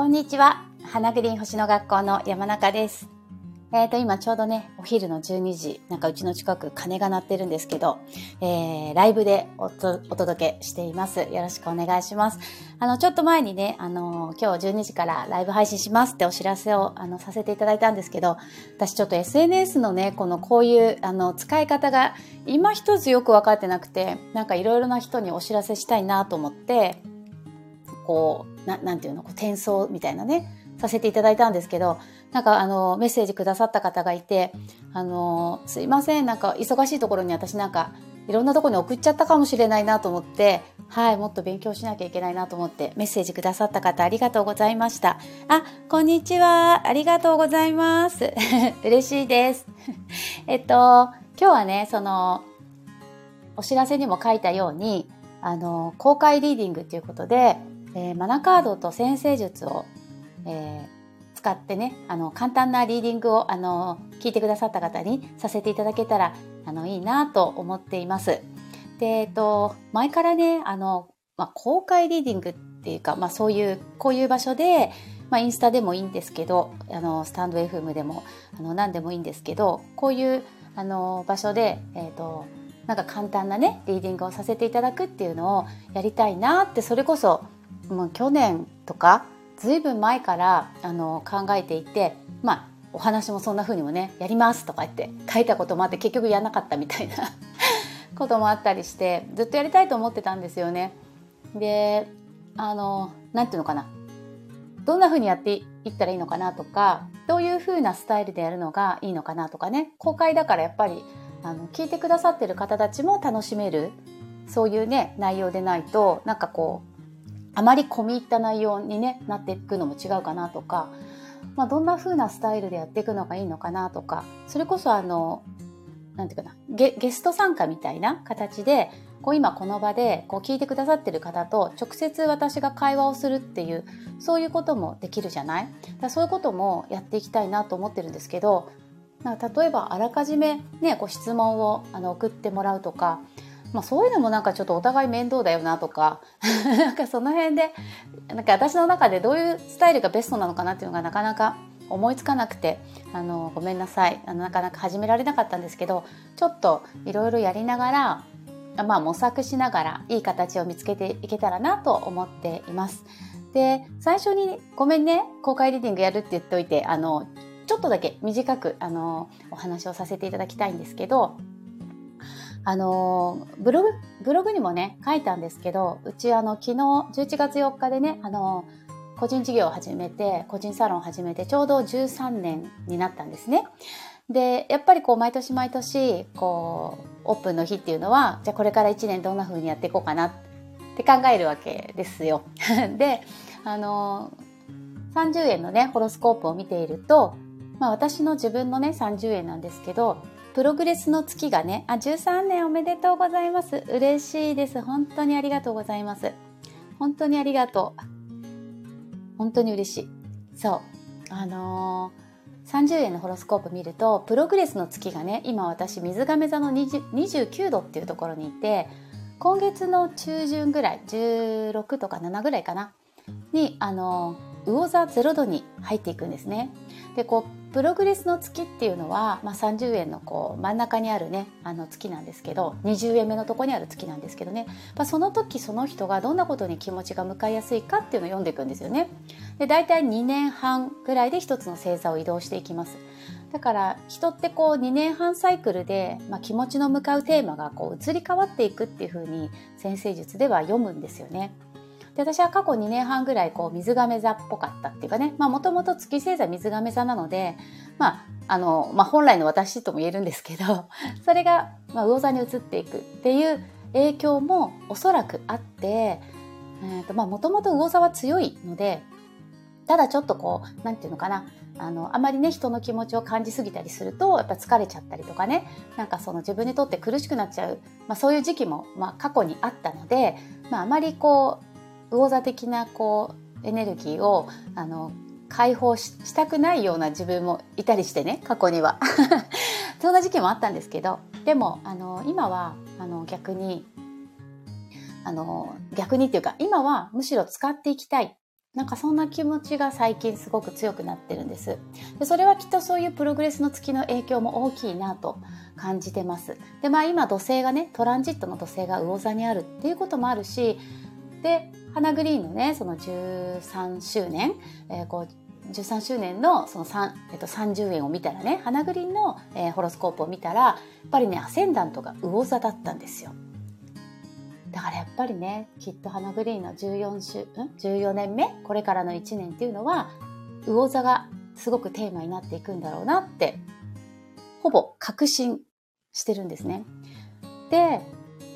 こんにちは。花グリーン星の学校の山中です。えっ、ー、と、今ちょうどね、お昼の12時、なんかうちの近く鐘が鳴ってるんですけど、えー、ライブでお届けしています。よろしくお願いします。あの、ちょっと前にね、あの、今日12時からライブ配信しますってお知らせを、あの、させていただいたんですけど、私ちょっと SNS のね、このこういう、あの、使い方が今一つよくわかってなくて、なんかいろいろな人にお知らせしたいなと思って、こう、ななんていうの、こう転送みたいなね、させていただいたんですけど、なんかあの、メッセージくださった方がいて、あの、すいません、なんか忙しいところに私なんか、いろんなところに送っちゃったかもしれないなと思って、はい、もっと勉強しなきゃいけないなと思ってメッセージくださった方ありがとうございました。あ、こんにちは。ありがとうございます。嬉しいです。えっと、今日はね、その、お知らせにも書いたように、あの、公開リーディングということで、えー、マナカードと先生術をえー、使ってねあの簡単なリーディングをあの聞いてくださった方にさせていただけたらあのいいなと思っています。で、えっと、前からねあの、まあ、公開リーディングっていうか、まあ、そういうこういう場所で、まあ、インスタでもいいんですけどあのスタンド FM でもあの何でもいいんですけどこういうあの場所で、えっとなんか簡単なねリーディングをさせていただくっていうのをやりたいなってそれこそもう去年とかずいぶん前からあの考えていてまあお話もそんな風にもねやりますとか言って書いたこともあって結局やらなかったみたいな こともあったりしてずっとやりたいと思ってたんですよね。であの何て言うのかなどんな風にやっていったらいいのかなとかどういう風なスタイルでやるのがいいのかなとかね公開だからやっぱりあの聞いてくださってる方たちも楽しめるそういうね内容でないとなんかこうあまり込み入った内容に、ね、なっていくのも違うかなとか、まあ、どんな風なスタイルでやっていくのがいいのかなとかそれこそあのなんていうかなゲゲスト参加みたいな形でこう今この場でこう聞いてくださってる方と直接私が会話をするっていうそういうこともできるじゃない？だそういうこともやっていきたいなと思ってるんですけど例えばあらかじめ、ね、ご質問をあの送ってもらうとかまあ、そういうのもなんかちょっとお互い面倒だよなとか なんかその辺でなんか私の中でどういうスタイルがベストなのかなっていうのがなかなか思いつかなくてあのごめんなさいあのなかなか始められなかったんですけどちょっといろいろやりながらまあ模索しながらいい形を見つけていけたらなと思っています。で最初にごめんね公開リーディングやるって言っておいてあのちょっとだけ短くあのお話をさせていただきたいんですけどあのブログブログにもね書いたんですけどうちあの昨日11月4日でねあの個人事業を始めて個人サロンを始めてちょうど13年になったんですね。でやっぱりこう毎年毎年こうオープンの日っていうのはじゃあこれから1年どんな風にやっていこうかなって考えるわけですよ。であの30円のねホロスコープを見ていると、まあ、私の自分のね30円なんですけどプログレスの月がね、あ、13年おめでとうございます。嬉しいです。本当にありがとうございます。本当にありがとう。本当に嬉しい。そう。あのー、30円のホロスコープ見ると、プログレスの月がね、今私、水亀座の29度っていうところにいて、今月の中旬ぐらい、16とか7ぐらいかな、に、あの、魚座0度に入っていくんですね。で、こう、プログレスの月っていうのは、まあ、30円のこう真ん中にあるねあの月なんですけど20円目のとこにある月なんですけどね、まあ、その時その人がどんなことに気持ちが向かいやすいかっていうのを読んでいくんですよね。で大体2年半ぐらいで一つの星座を移動していきます。だから人ってこう2年半サイクルで、まあ、気持ちの向かうテーマがこう移り変わっていくっていうふうに先生術では読むんですよね。で私は過去2年半ぐらいこう水亀座っぽかったっていうかね。もともと月星座水亀座なので、まああのまあ、本来の私とも言えるんですけど それが、まあ、魚座に移っていくっていう影響もおそらくあってもともと魚座は強いのでただちょっとこう何て言うのかな。あのあまりね人の気持ちを感じすぎたりするとやっぱ疲れちゃったりとかね。なんかその自分にとって苦しくなっちゃう、まあ、そういう時期も、まあ、過去にあったので、まあ、あまりこう魚座的なこうエネルギーをあの解放したくないような自分もいたりしてね過去には。そんな時期もあったんですけどでもあの今はあの逆にあの逆にっていうか今はむしろ使っていきたい。なんかそんな気持ちが最近すごく強くなってるんです。でそれはきっとそういうプログレスの月の影響も大きいなと感じてます。でまあ今土星がねトランジットの土星が魚座にあるっていうこともあるしで花グリーンのねその13周年、えー、こう13周年のその3、えっと、30円を見たらね花グリーンの、えー、ホロスコープを見たらやっぱりねアセンダントが魚座だったんですよ。だからやっぱりねきっと花グリーンの14週ん？14年目？これからの1年っていうのは魚座がすごくテーマになっていくんだろうなってほぼ確信してるんですね。で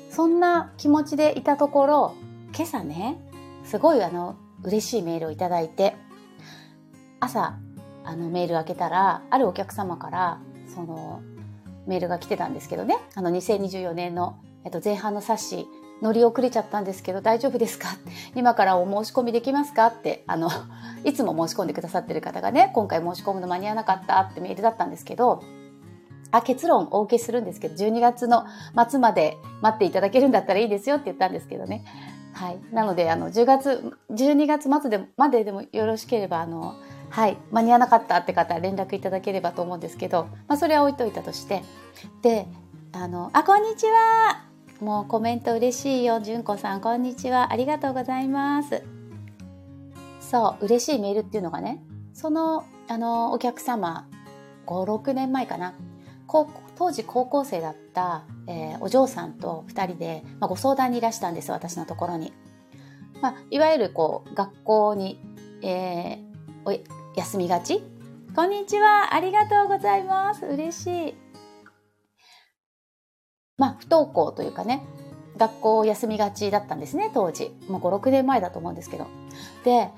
そんな気持ちでいたところ今朝ねすごいあの嬉しいメールをいいて朝あのメール開けたらあるお客様からそのメールが来てたんですけどね。あの2024年の、えっと、前半の冊子乗り遅れちゃったんですけど大丈夫ですか？今からお申し込みできますか？ってあの いつも申し込んでくださってる方がね今回申し込むの間に合わなかったってメールだったんですけどあ結論お受けするんですけど12月の末まで待っていただけるんだったらいいですよって言ったんですけどね。はい。なので、あの、10月、12月末でまででもよろしければ、あの、はい、間に合わなかったって方連絡いただければと思うんですけど、まあ、それは置いといたとして。で、あの、あ、こんにちはもうコメント嬉しいよ。純子さん、こんにちは。ありがとうございます。そう、嬉しいメールっていうのがね、その、あの、お客様、5、6年前かな。当時高校生だった、えー、お嬢さんと2人で、まあ、ご相談にいらしたんです、私のところに。まあ、いわゆるこう、学校に、えー、お休みがちこんにちは。ありがとうございます。嬉しい。まあ、不登校というかね、学校を休みがちだったんですね、当時。もう5、6年前だと思うんですけど。で、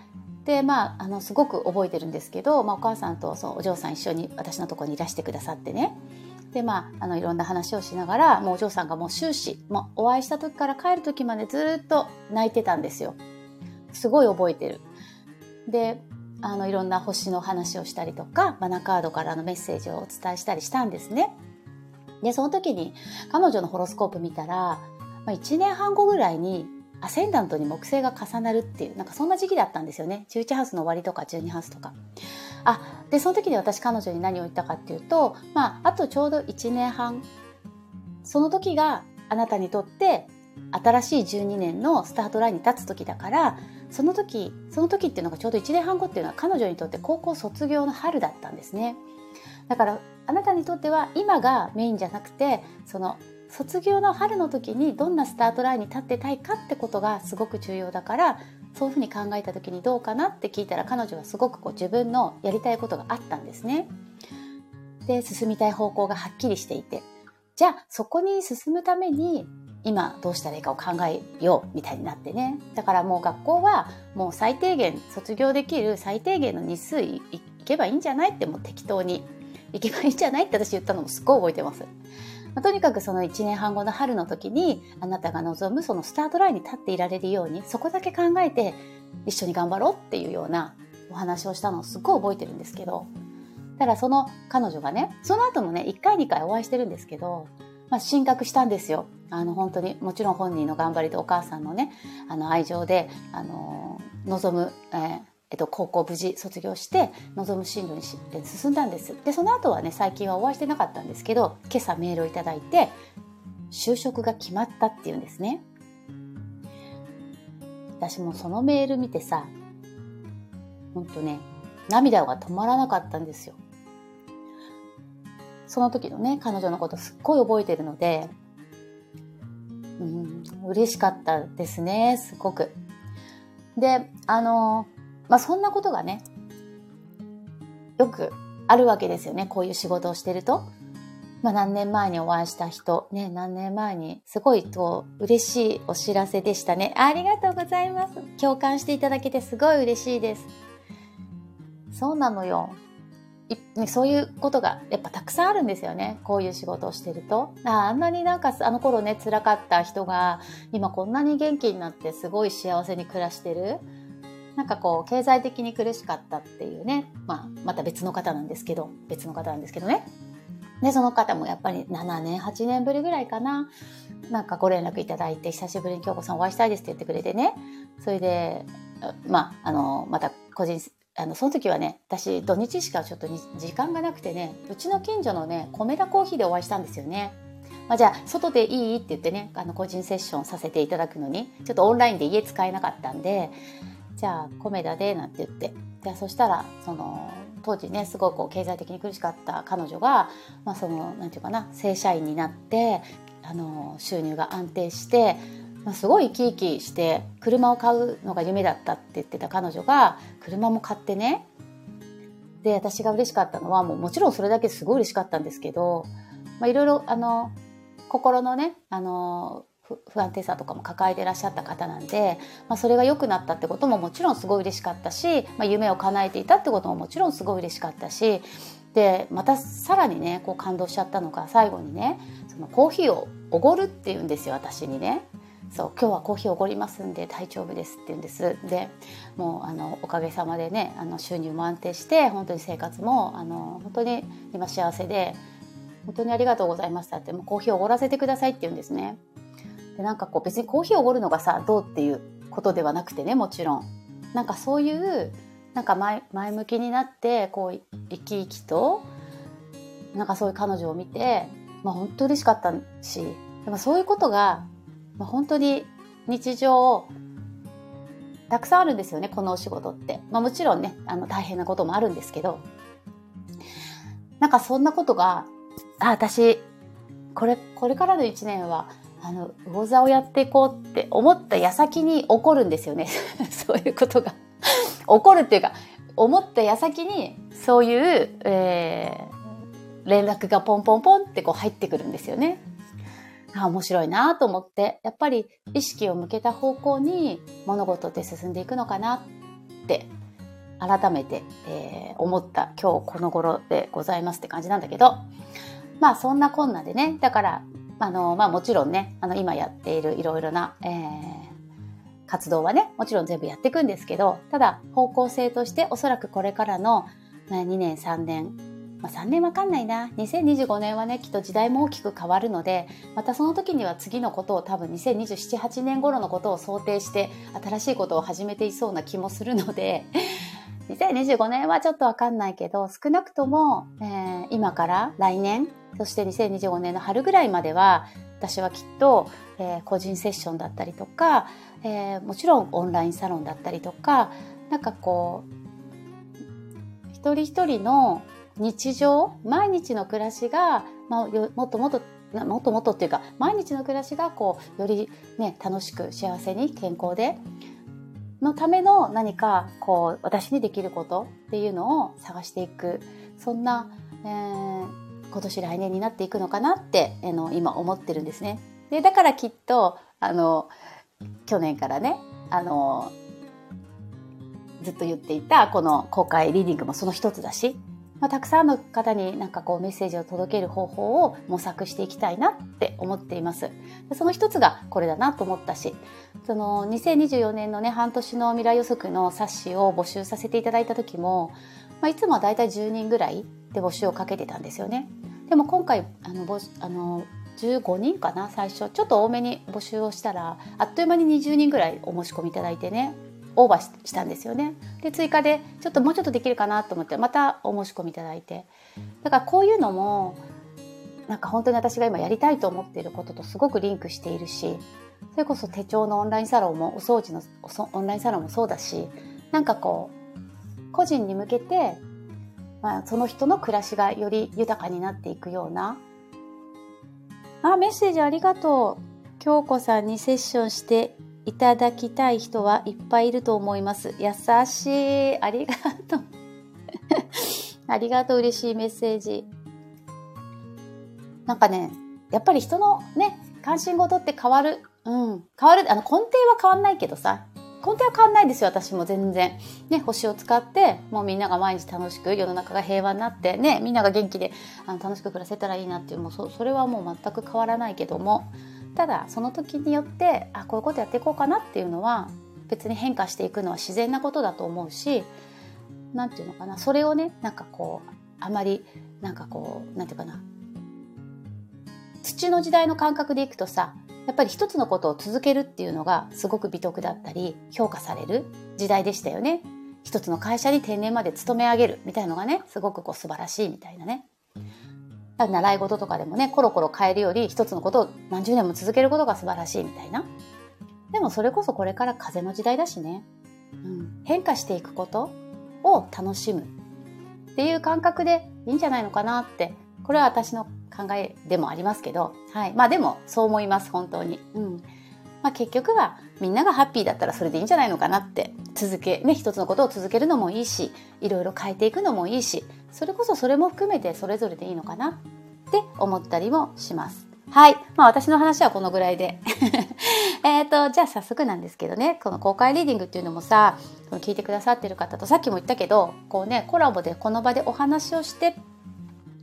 で、まあ、あの、すごく覚えてるんですけど、まあ、お母さんとそうお嬢さん一緒に私のところにいらしてくださってね。で、まあ、あの、いろんな話をしながら、もうお嬢さんがもう終始、もうお会いした時から帰る時までずっと泣いてたんですよ。すごい覚えてる。で、あの、いろんな星の話をしたりとか、マナカードからのメッセージをお伝えしたりしたんですね。で、その時に彼女のホロスコープ見たら、まあ、1年半後ぐらいにアセンダントに木星が重なるっていう、なんかそんな時期だったんですよね。11ハウスの終わりとか12ハウスとか。あ、で、その時に私彼女に何を言ったかっていうと、まあ、あとちょうど1年半。その時があなたにとって新しい12年のスタートラインに立つ時だから、その時、その時っていうのがちょうど1年半後っていうのは彼女にとって高校卒業の春だったんですね。だからあなたにとっては今がメインじゃなくてその卒業の春の時にどんなスタートラインに立ってたいかってことがすごく重要だからそういうふうに考えた時にどうかなって聞いたら彼女はすごくこう自分のやりたいことがあったんですね。で進みたい方向がはっきりしていてじゃあそこに進むために今どうしたらいいかを考えようみたいになってねだからもう学校はもう最低限卒業できる最低限の日数いけばいいんじゃないってもう適当に行けばいいんじゃないって私言ったのもすっごい覚えてます。まあ、とにかくその1年半後の春の時にあなたが望むそのスタートラインに立っていられるようにそこだけ考えて一緒に頑張ろうっていうようなお話をしたのをすっごい覚えてるんですけどただその彼女がねその後もね1回2回お会いしてるんですけど、まあ、進学したんですよ。あの本当にもちろん本人の頑張りとお母さんのねあの愛情であの望む、えーえっと、高校無事卒業して望む進路に進んだんです。でその後はね最近はお会いしてなかったんですけど今朝メールをいただいて就職が決まったっていうんですね。私もそのメール見てさほんとね涙が止まらなかったんですよ。その時のね彼女のことすっごい覚えてるのでうん嬉しかったですねすごく。であのまあそんなことがね、よくあるわけですよね。こういう仕事をしてると。まあ何年前にお会いした人、ね、何年前に、すごいこう、嬉しいお知らせでしたね。ありがとうございます。共感していただけてすごい嬉しいです。そうなのよ。そういうことがやっぱたくさんあるんですよね。こういう仕事をしてると。ああんなになんかあの頃ね辛かった人が今こんなに元気になってすごい幸せに暮らしてる。なんかこう経済的に苦しかったっていうね、まあ、また別の方なんですけど別の方なんですけどね。でその方もやっぱり7年8年ぶりぐらいかな。なんかご連絡いただいて久しぶりに京子さんお会いしたいですって言ってくれてね。それでまあ、あの、また個人、あの、その時はね、私土日しかちょっと時間がなくてね、うちの近所のね、米田コーヒーでお会いしたんですよね。まあ、じゃあ、外でいい？って言ってね、あの、個人セッションさせていただくのに、ちょっとオンラインで家使えなかったんで、じゃあ、米田で、なんて言って。で、そしたら、その、当時ねすごく経済的に苦しかった彼女が、まあ、そのなんていうかな正社員になってあの収入が安定して、まあ、すごい生き生きして車を買うのが夢だったって言ってた彼女が車も買ってねで私が嬉しかったのはもうもちろんそれだけすごい嬉しかったんですけど、まあ、いろいろあの心のねあの不安定さとかも抱えてらっしゃった方なんで、まあ、それが良くなったってことももちろんすごい嬉しかったし、まあ、夢を叶えていたってことももちろんすごい嬉しかったしでまたさらにねこう感動しちゃったのが最後にねそのコーヒーをおごるって言うんですよ私にね。そう今日はコーヒーおごりますんで大丈夫ですって言うんですでもうあのおかげさまでねあの収入も安定して本当に生活もあの本当に今幸せで本当にありがとうございましたってもうコーヒーおごらせてくださいって言うんですねでなんかこう別にコーヒーをおごるのがさどうっていうことではなくてねもちろん。なんかそういうなんか前前向きになってこう生き生きとなんかそういう彼女を見て、まあ、本当嬉しかったしでもそういうことが、まあ、本当に日常たくさんあるんですよねこのお仕事って、まあ、もちろんねあの大変なこともあるんですけど。なんかそんなことがあ私これこれからの1年はあの魚座をやっていこうって思った矢先に起こるんですよね。そういうことが。起こるっていうか思った矢先にそういう、えー、連絡がポンポンポンってこう入ってくるんですよね。あ面白いなと思って。やっぱり意識を向けた方向に物事って進んでいくのかなって改めて、えー、思った今日この頃でございますって感じなんだけど。まあそんなこんなでね。だからあの、まあもちろんね、あの今やっているいろいろな、えー、活動はね、もちろん全部やっていくんですけど、ただ方向性としておそらくこれからの2年、3年、まあ、3年わかんないな。2025年はね、きっと時代も大きく変わるので、またその時には次のことを多分2027、8年頃のことを想定して新しいことを始めていそうな気もするので、2025年はちょっとわかんないけど、少なくとも、えー、今から来年、そして2025年の春ぐらいまでは、私はきっと、えー、個人セッションだったりとか、えー、もちろんオンラインサロンだったりとか、なんかこう、一人一人の日常、毎日の暮らしが、まあ、もっともっともっともっとっていうか毎日の暮らしがこうよりね楽しく幸せに健康でのための何かこう私にできることっていうのを探していくそんな、えー、今年来年になっていくのかなって、えー、の今思ってるんですね。でだからきっとあの去年からねあのずっと言っていたこの公開リーディングもその一つだしまあ、たくさんの方になんかこうメッセージを届ける方法を模索していきたいなって思っています。その一つがこれだなと思ったし、その2024年のね、半年の未来予測の冊子を募集させていただいた時も、まあ、いつもはだいたい10人ぐらいで募集をかけてたんですよね。でも今回、あの、あの15人かな最初ちょっと多めに募集をしたらあっという間に20人ぐらいお申し込みいただいてねオーバーしたんですよね。で追加でちょっともうちょっとできるかなと思ってまたお申し込みいただいてだからこういうのもなんか本当に私が今やりたいと思っていることとすごくリンクしているしそれこそ手帳のオンラインサロンもお掃除のオンラインサロンもそうだしなんかこう個人に向けて、まあ、その人の暮らしがより豊かになっていくようなあメッセージありがとう京子さんにセッションしていただきたい人はいっぱいいると思います。優しい。ありがとう。ありがとう。嬉しいメッセージ。なんかね、やっぱり人のね、関心事って変わる。うん。変わる。あの、根底は変わんないけどさ。根底は変わんないですよ、私も全然。ね、星を使って、もうみんなが毎日楽しく、世の中が平和になって、ね、みんなが元気で、あの楽しく暮らせたらいいなっていう、もうそ、それはもう全く変わらないけども、ただその時によってあこういうことやっていこうかなっていうのは別に変化していくのは自然なことだと思うし何て言うのかなそれをねなんかこうあまりなんかこう何て言うかな土の時代の感覚でいくとさやっぱり一つのことを続けるっていうのがすごく美徳だったり評価される時代でしたよね。一つの会社に定年まで勤め上げるみたいなのがね、すごくこう素晴らしいみたいなね。習い事とかでもね、コロコロ変えるより一つのことを何十年も続けることが素晴らしいみたいな。でもそれこそこれから風の時代だしね。うん、変化していくことを楽しむっていう感覚でいいんじゃないのかなって、これは私の考えでもありますけど、はい。まあでもそう思います、本当に。うん。まあ結局はみんながハッピーだったらそれでいいんじゃないのかなって続け、ね、一つのことを続けるのもいいし、いろいろ変えていくのもいいし、それこそそれも含めてそれぞれでいいのかなって思ったりもします。はい。まあ私の話はこのぐらいで。えっと、じゃあ早速なんですけどね、この公開リーディングっていうのもさ、聞いてくださってる方とさっきも言ったけど、こうね、コラボでこの場でお話をしてっ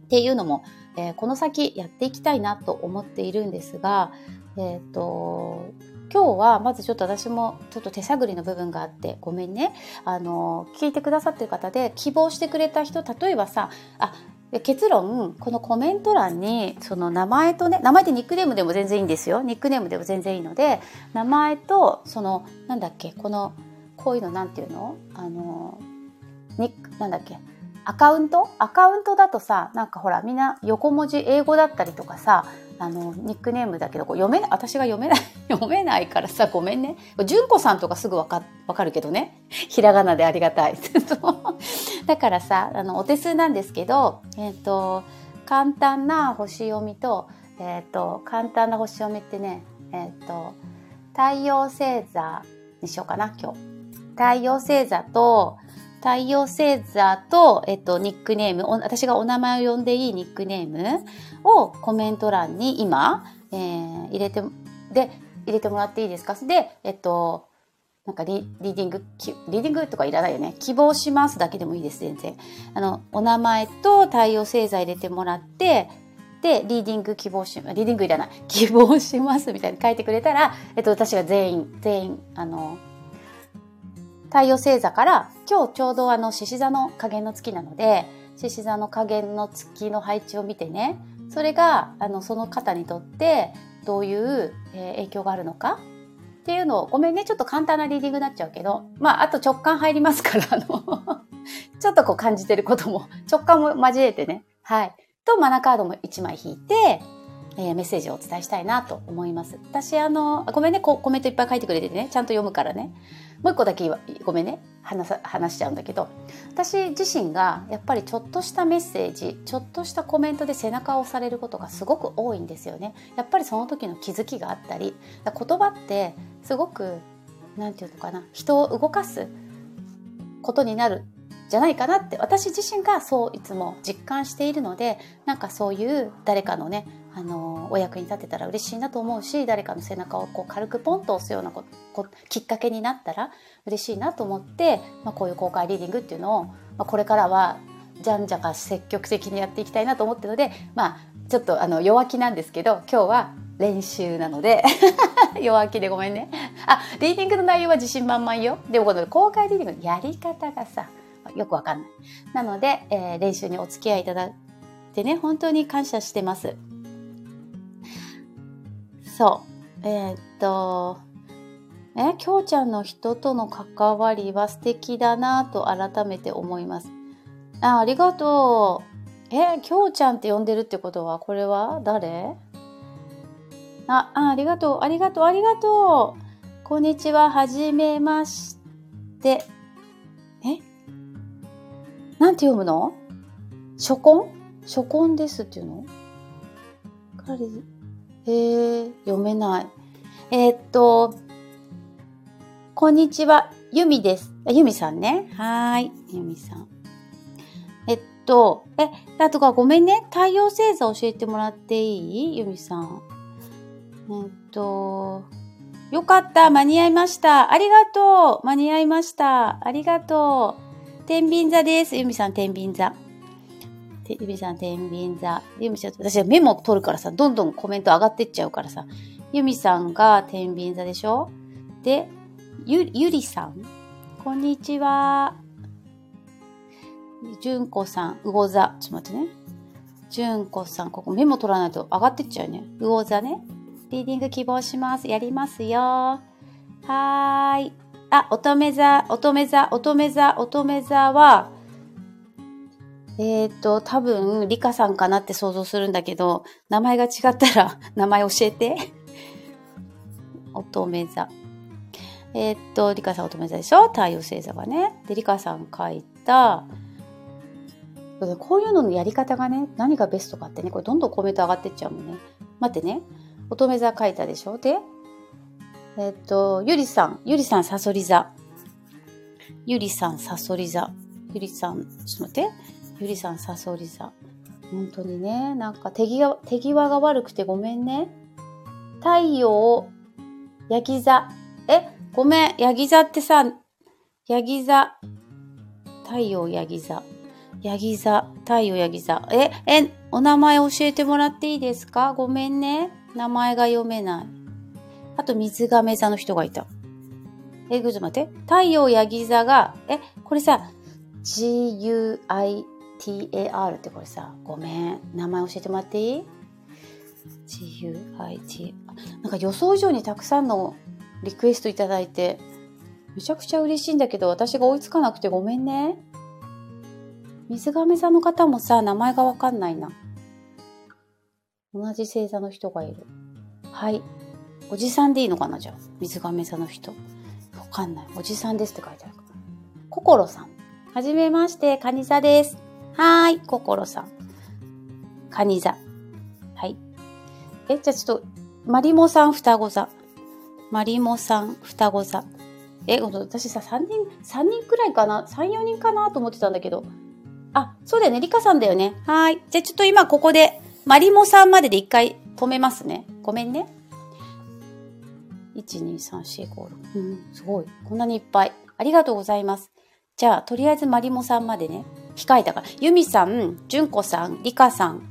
ていうのも、えー、この先やっていきたいなと思っているんですが、えっ、ー、と、今日はまずちょっと私もちょっと手探りの部分があってごめんね。あの聞いてくださってる方で希望してくれた人例えばさあ結論このコメント欄にその名前とね名前でニックネームでも全然いいんですよ。ニックネームでも全然いいので名前とそのなんだっけこのこういうのなんていうの？あのニックなんだっけ？アカウント？アカウントだとさなんかほらみんな横文字英語だったりとかさあのニックネームだけどこう読めない私が読めない 読めないからさごめんね。純子さんとかすぐわかわかるけどね。ひらがなでありがたい。だからさあのお手数なんですけど、えーと、簡単な星読みと,、えーと、簡単な星読みってね、えーと、太陽星座にしようかな今日。太陽星座と太陽星座と、えっと、ニックネーム、私がお名前を呼んでいいニックネームをコメント欄に今、えー、入れて、で、入れてもらっていいですか？で、えっと、なんかリリーディング、リーディングとかいらないよね。希望しますだけでもいいです、全然。あの、お名前と太陽星座入れてもらって、で、リーディング希望し、リーディングいらない。希望しますみたいに書いてくれたら、えっと、私が全員、全員、あの、太陽星座から今日ちょうどあの獅子座の加減の月なので獅子座の加減の月の配置を見てねそれがあのその方にとってどういう、え、影響があるのかっていうのをごめんねちょっと簡単なリーディングになっちゃうけどまああと直感入りますからあの ちょっとこう感じてることも直感も交えてねはいとマナカードも1枚引いてえー、メッセージをお伝えしたいなと思います。私、あの、ごめんねコ、コメントいっぱい書いてくれててね、ちゃんと読むからね。もう一個だけごめんね、話さ、話しちゃうんだけど、私自身がやっぱりちょっとしたメッセージ、ちょっとしたコメントで背中を押されることがすごく多いんですよね。やっぱりその時の気づきがあったり、言葉ってすごく、なんていうのかな、人を動かすことになるじゃないかなって。私自身がそういつも実感しているのでなんかそういう誰かのねあのお役に立てたら嬉しいなと思うし誰かの背中をこう軽くポンと押すようなここきっかけになったら嬉しいなと思って、まあ、こういう公開リーディングっていうのを、まあ、これからはじゃんじゃか積極的にやっていきたいなと思ってるのでまあちょっとあの弱気なんですけど今日は練習なので 弱気でごめんね。あリーディングの内容は自信満々よ。でもこの公開リーディングのやり方がさよくわかんない。なので、えー、練習にお付き合いいただいてね本当に感謝してます。そう。えー、っと、え、きょうちゃんの人との関わりは素敵だなと改めて思います。あ、ありがとう。え、きょうちゃんって呼んでるってことは、これは誰？あ、あ、ありがとう、ありがとう、ありがとう。こんにちは、はじめまして。え？なんて読むの？初婚？初婚ですっていうの？えー、読めない。えー、っと、こんにちは、ゆみです。ゆみさんね。はい、ゆみさん。えっと、え、あとかごめんね。太陽星座教えてもらっていい？ゆみさん。えっと、よかった。間に合いました。ありがとう。間に合いました。ありがとう。天秤座です。ゆみさん、天秤座。てゆみさん、天秤座。ゆみさん、私はメモ取るからさ、どんどんコメント上がってっちゃうからさ。ゆみさんが天秤座でしょ？で、ゆ、ゆりさん？こんにちは。じゅんこさん、うご座。ちょっと待ってね。じゅんこさん、ここメモ取らないと上がってっちゃうね。うご座ね。リーディング希望します。やりますよ。はーい。あ、乙女座、乙女座、乙女座、乙女座は、えっ、ー、と、多分、リカさんかなって想像するんだけど、名前が違ったら、名前教えて。乙女座。えっ、ー、と、リカさん乙女座でしょ？太陽星座がね。で、リカさん書いた、こういうののやり方がね、何がベストかってね、これどんどんコメント上がってっちゃうもんね。待ってね。乙女座書いたでしょ？で、えっ、ー、と、ゆりさん、ゆりさん、さそり座。ゆりさん、さそり座。ゆりさん、ちょっと待って。ゆりさん、さそり座。本当にね、なんか手際手際が悪くてごめんね。太陽、ヤギ座。え、ごめん、ヤギ座ってさ、ヤギ座。太陽、ヤギ座。ヤギ座、太陽、ヤギ座。え、え、お名前教えてもらっていいですか？ごめんね。名前が読めない。あと、水亀座の人がいた。え、ぐず待って。太陽、ヤギ座が、え、これさ、GUI TAR ってこれさ、ごめん。名前教えてもらっていい ?GUIT。なんか予想以上にたくさんのリクエストいただいて、めちゃくちゃ嬉しいんだけど、私が追いつかなくてごめんね。水亀座の方もさ、名前がわかんないな。同じ星座の人がいる。はい。おじさんでいいのかなじゃあ。水亀座の人。わかんない。おじさんですって書いてあるから。心さん。はじめまして、カニ座です。はーい、心さん。カニ座。はい。え、じゃあちょっと、マリモさん双子座。マリモさん双子座。え、私さ、3人、3人くらいかな ?3、4人かな？と思ってたんだけど。あ、そうだよね。リカさんだよね。はい。じゃあちょっと今ここで、マリモさんまでで一回止めますね。ごめんね。1、2、3、4、5、6。うん、すごい。こんなにいっぱい。ありがとうございます。じゃあ、とりあえずマリモさんまでね。控えたから。ユミさん、ジュンコさん、リカさん、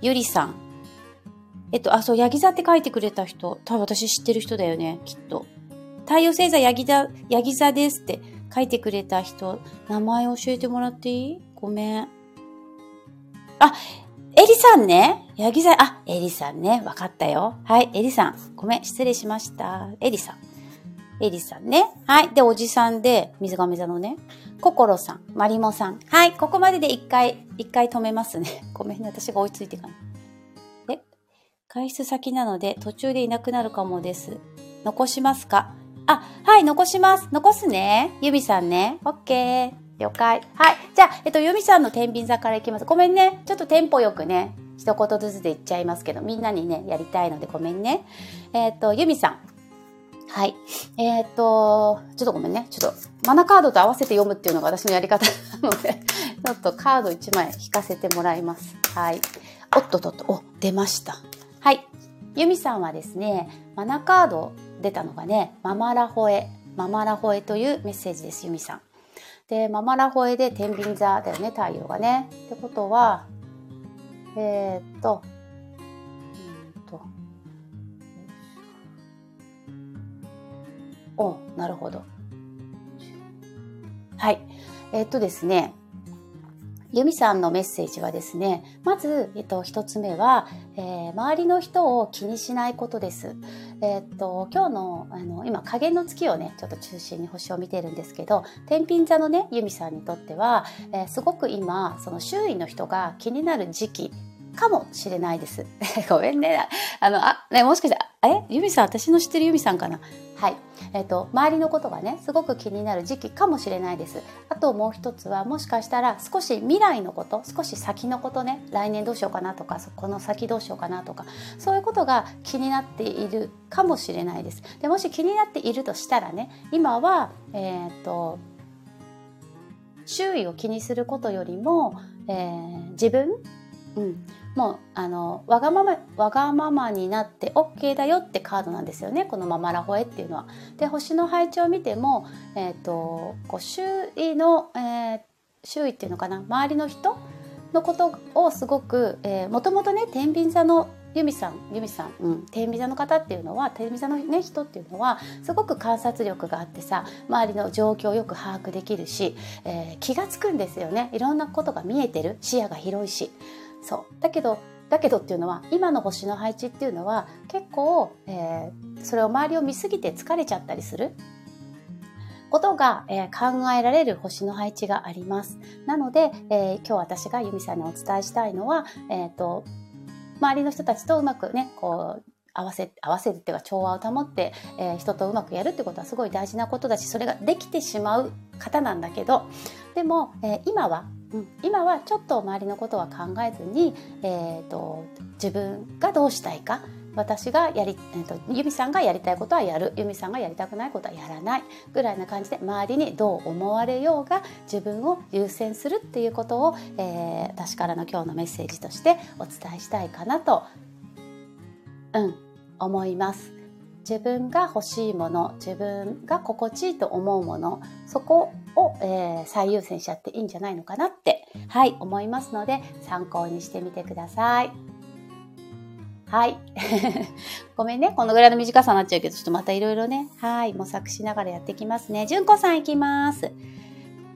ユリさん。えっと、あ、そう、ヤギ座って書いてくれた人。多分私知ってる人だよね、きっと。太陽星座ヤギ座、ヤギ座ですって書いてくれた人、名前教えてもらっていい？ごめん。あ、エリさんね。ヤギ座、あ、エリさんね。わかったよ。はい、エリさん。ごめん、失礼しました。エリさん。エリさんね。はい。で、おじさんで、水亀座のね。心さん、まりもさん。はい、ここまでで一回、一回止めますね。ごめんね、私が追いついてかない。で、外出先なので途中でいなくなるかもです。残しますか？あ、はい、残します。残すね。ゆみさんね。オッケー。了解。はい。じゃあ、えっと、ゆみさんの天秤座からいきます。ごめんね。ちょっとテンポよくね、一言ずつで言っちゃいますけど、みんなにね、やりたいのでごめんね。えっと、ゆみさん。はい。えー、っと、ちょっとごめんね。ちょっと、マナカードと合わせて読むっていうのが私のやり方なので、ちょっとカード1枚引かせてもらいます。はい。おっとっとっと、お、出ました。はい。ユミさんはですね、マナカード出たのがね、ママラホエ、ママラホエというメッセージです、ユミさん。で、ママラホエで天秤座だよね、太陽がね。ってことは、えー、っと、おなるほど。はい。えっとですね、ユミさんのメッセージはですね、まず、えっと、一つ目は、えー、周りの人を気にしないことです。えっと、今日の、あの、今、加減の月をね、ちょっと中心に星を見てるんですけど、天秤座のね、ユミさんにとっては、えー、すごく今、その周囲の人が気になる時期かもしれないです。ごめんね。あの、あ、ね、もしかして、え？ユミさん、私の知ってるユミさんかな？はい。えっ、ー、と、周りのことがね、すごく気になる時期かもしれないです。あともう一つは、もしかしたら少し未来のこと、少し先のことね、来年どうしようかなとか、そこの先どうしようかなとか、そういうことが気になっているかもしれないです。で、もし気になっているとしたらね、今は、えっ、ー、と、周囲を気にすることよりも、えー、自分、うん、もうあのわがままわがままになって OK だよってカードなんですよね。このママラホエっていうのは。で星の配置を見ても、えーと、こう周囲の、えー、周囲っていうのかな。周りの人のことをすごく、えー、もともとね天秤座のユミさんユミさん、うん、天秤座の方っていうのは天秤座の、ね、人っていうのはすごく観察力があってさ周りの状況をよく把握できるし、えー、気が付くんですよね。いろんなことが見えてる。視野が広いし。そうだけどだけどっていうのは今の星の配置っていうのは結構、えー、それを周りを見すぎて疲れちゃったりすることが、えー、考えられる星の配置があります。なので、えー、今日私がユミさんにお伝えしたいのは、えっ、ー、と、周りの人たちとうまくね、こう、合わせ、合わせるっていうか調和を保って、えー、人とうまくやるってことはすごい大事なことだし、それができてしまう方なんだけど、でも、えー、今は、うん、今はちょっと周りのことは考えずに、えーと自分がどうしたいか私がやり、えーと、ユミさんがやりたいことはやるユミさんがやりたくないことはやらないぐらいな感じで周りにどう思われようが自分を優先するっていうことを、えー、私からの今日のメッセージとしてお伝えしたいかなと、うん、思います。自分が欲しいもの自分が心地いいと思うものそこを、えー、最優先しちゃっていいんじゃないのかなってはい思いますので参考にしてみてください。はい。ごめんね。このぐらいの短さになっちゃうけど、ちょっとまたいろいろね、はい、模索しながらやっていきますね。じゅんこさんいきます。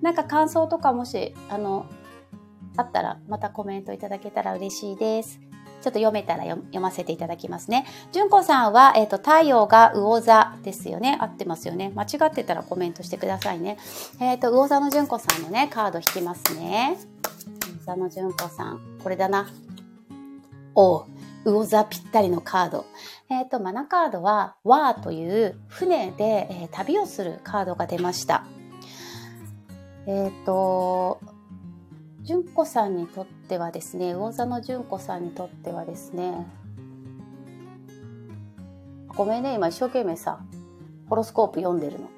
なんか感想とかもし、あの、あったら、またコメントいただけたら嬉しいです。ちょっと読めたら読ませていただきますね。じゅんこさんは、えっ、ー、と、太陽が魚座ですよね。合ってますよね。間違ってたらコメントしてくださいね。えっ、ー、と、魚座のじゅんこさんのね、カード引きますね。魚座のじゅんこさん。これだな。おう。魚座ぴったりのカード。えっ、ー、と、マナカードは、ワーという船で、えー、旅をするカードが出ました。えっ、ー、と、純子さんにとってはですね、魚座の純子さんにとってはですね、ごめんね、今一生懸命さ、ホロスコープ読んでるの。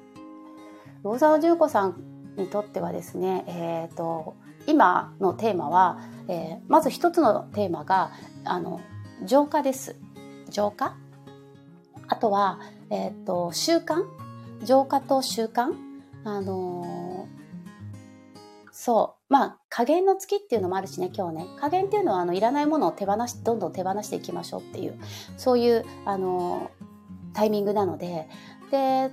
魚座の純子さんにとってはですね、えっ、と、今のテーマは、えー、まず一つのテーマが、あの、浄化です。浄化？あとは、えっ、ー、と、習慣？浄化と習慣？あのー、そう。まあ、加減の月っていうのもあるしね、今日ね。加減っていうのは、あの、いらないものを手放し、どんどん手放していきましょうっていう、そういう、あの、タイミングなので、で、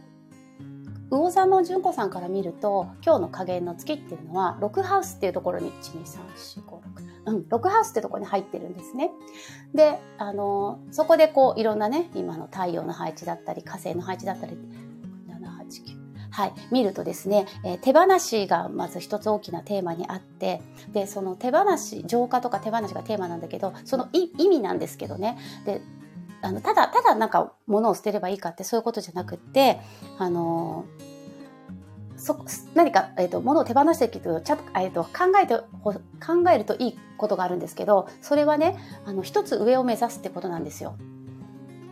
魚座の純子さんから見ると、今日の加減の月っていうのは、6ハウスっていうところに、1、2、3、4、5、うん、6ハウスってとこに入ってるんですね。で、あの、そこでこう、いろんなね、今の太陽の配置だったり、火星の配置だったり、はい。見るとですね、えー、手放しがまず一つ大きなテーマにあって、で、その手放し、浄化とか手放しがテーマなんだけど、その意味なんですけどね。で、あの、ただ、ただなんか物を捨てればいいかってそういうことじゃなくって、あのーそ何か、えーと、物を手放していくとちゃ,、えーと、考えて考えるといいことがあるんですけどそれはねあの一つ上を目指すってことなんですよ。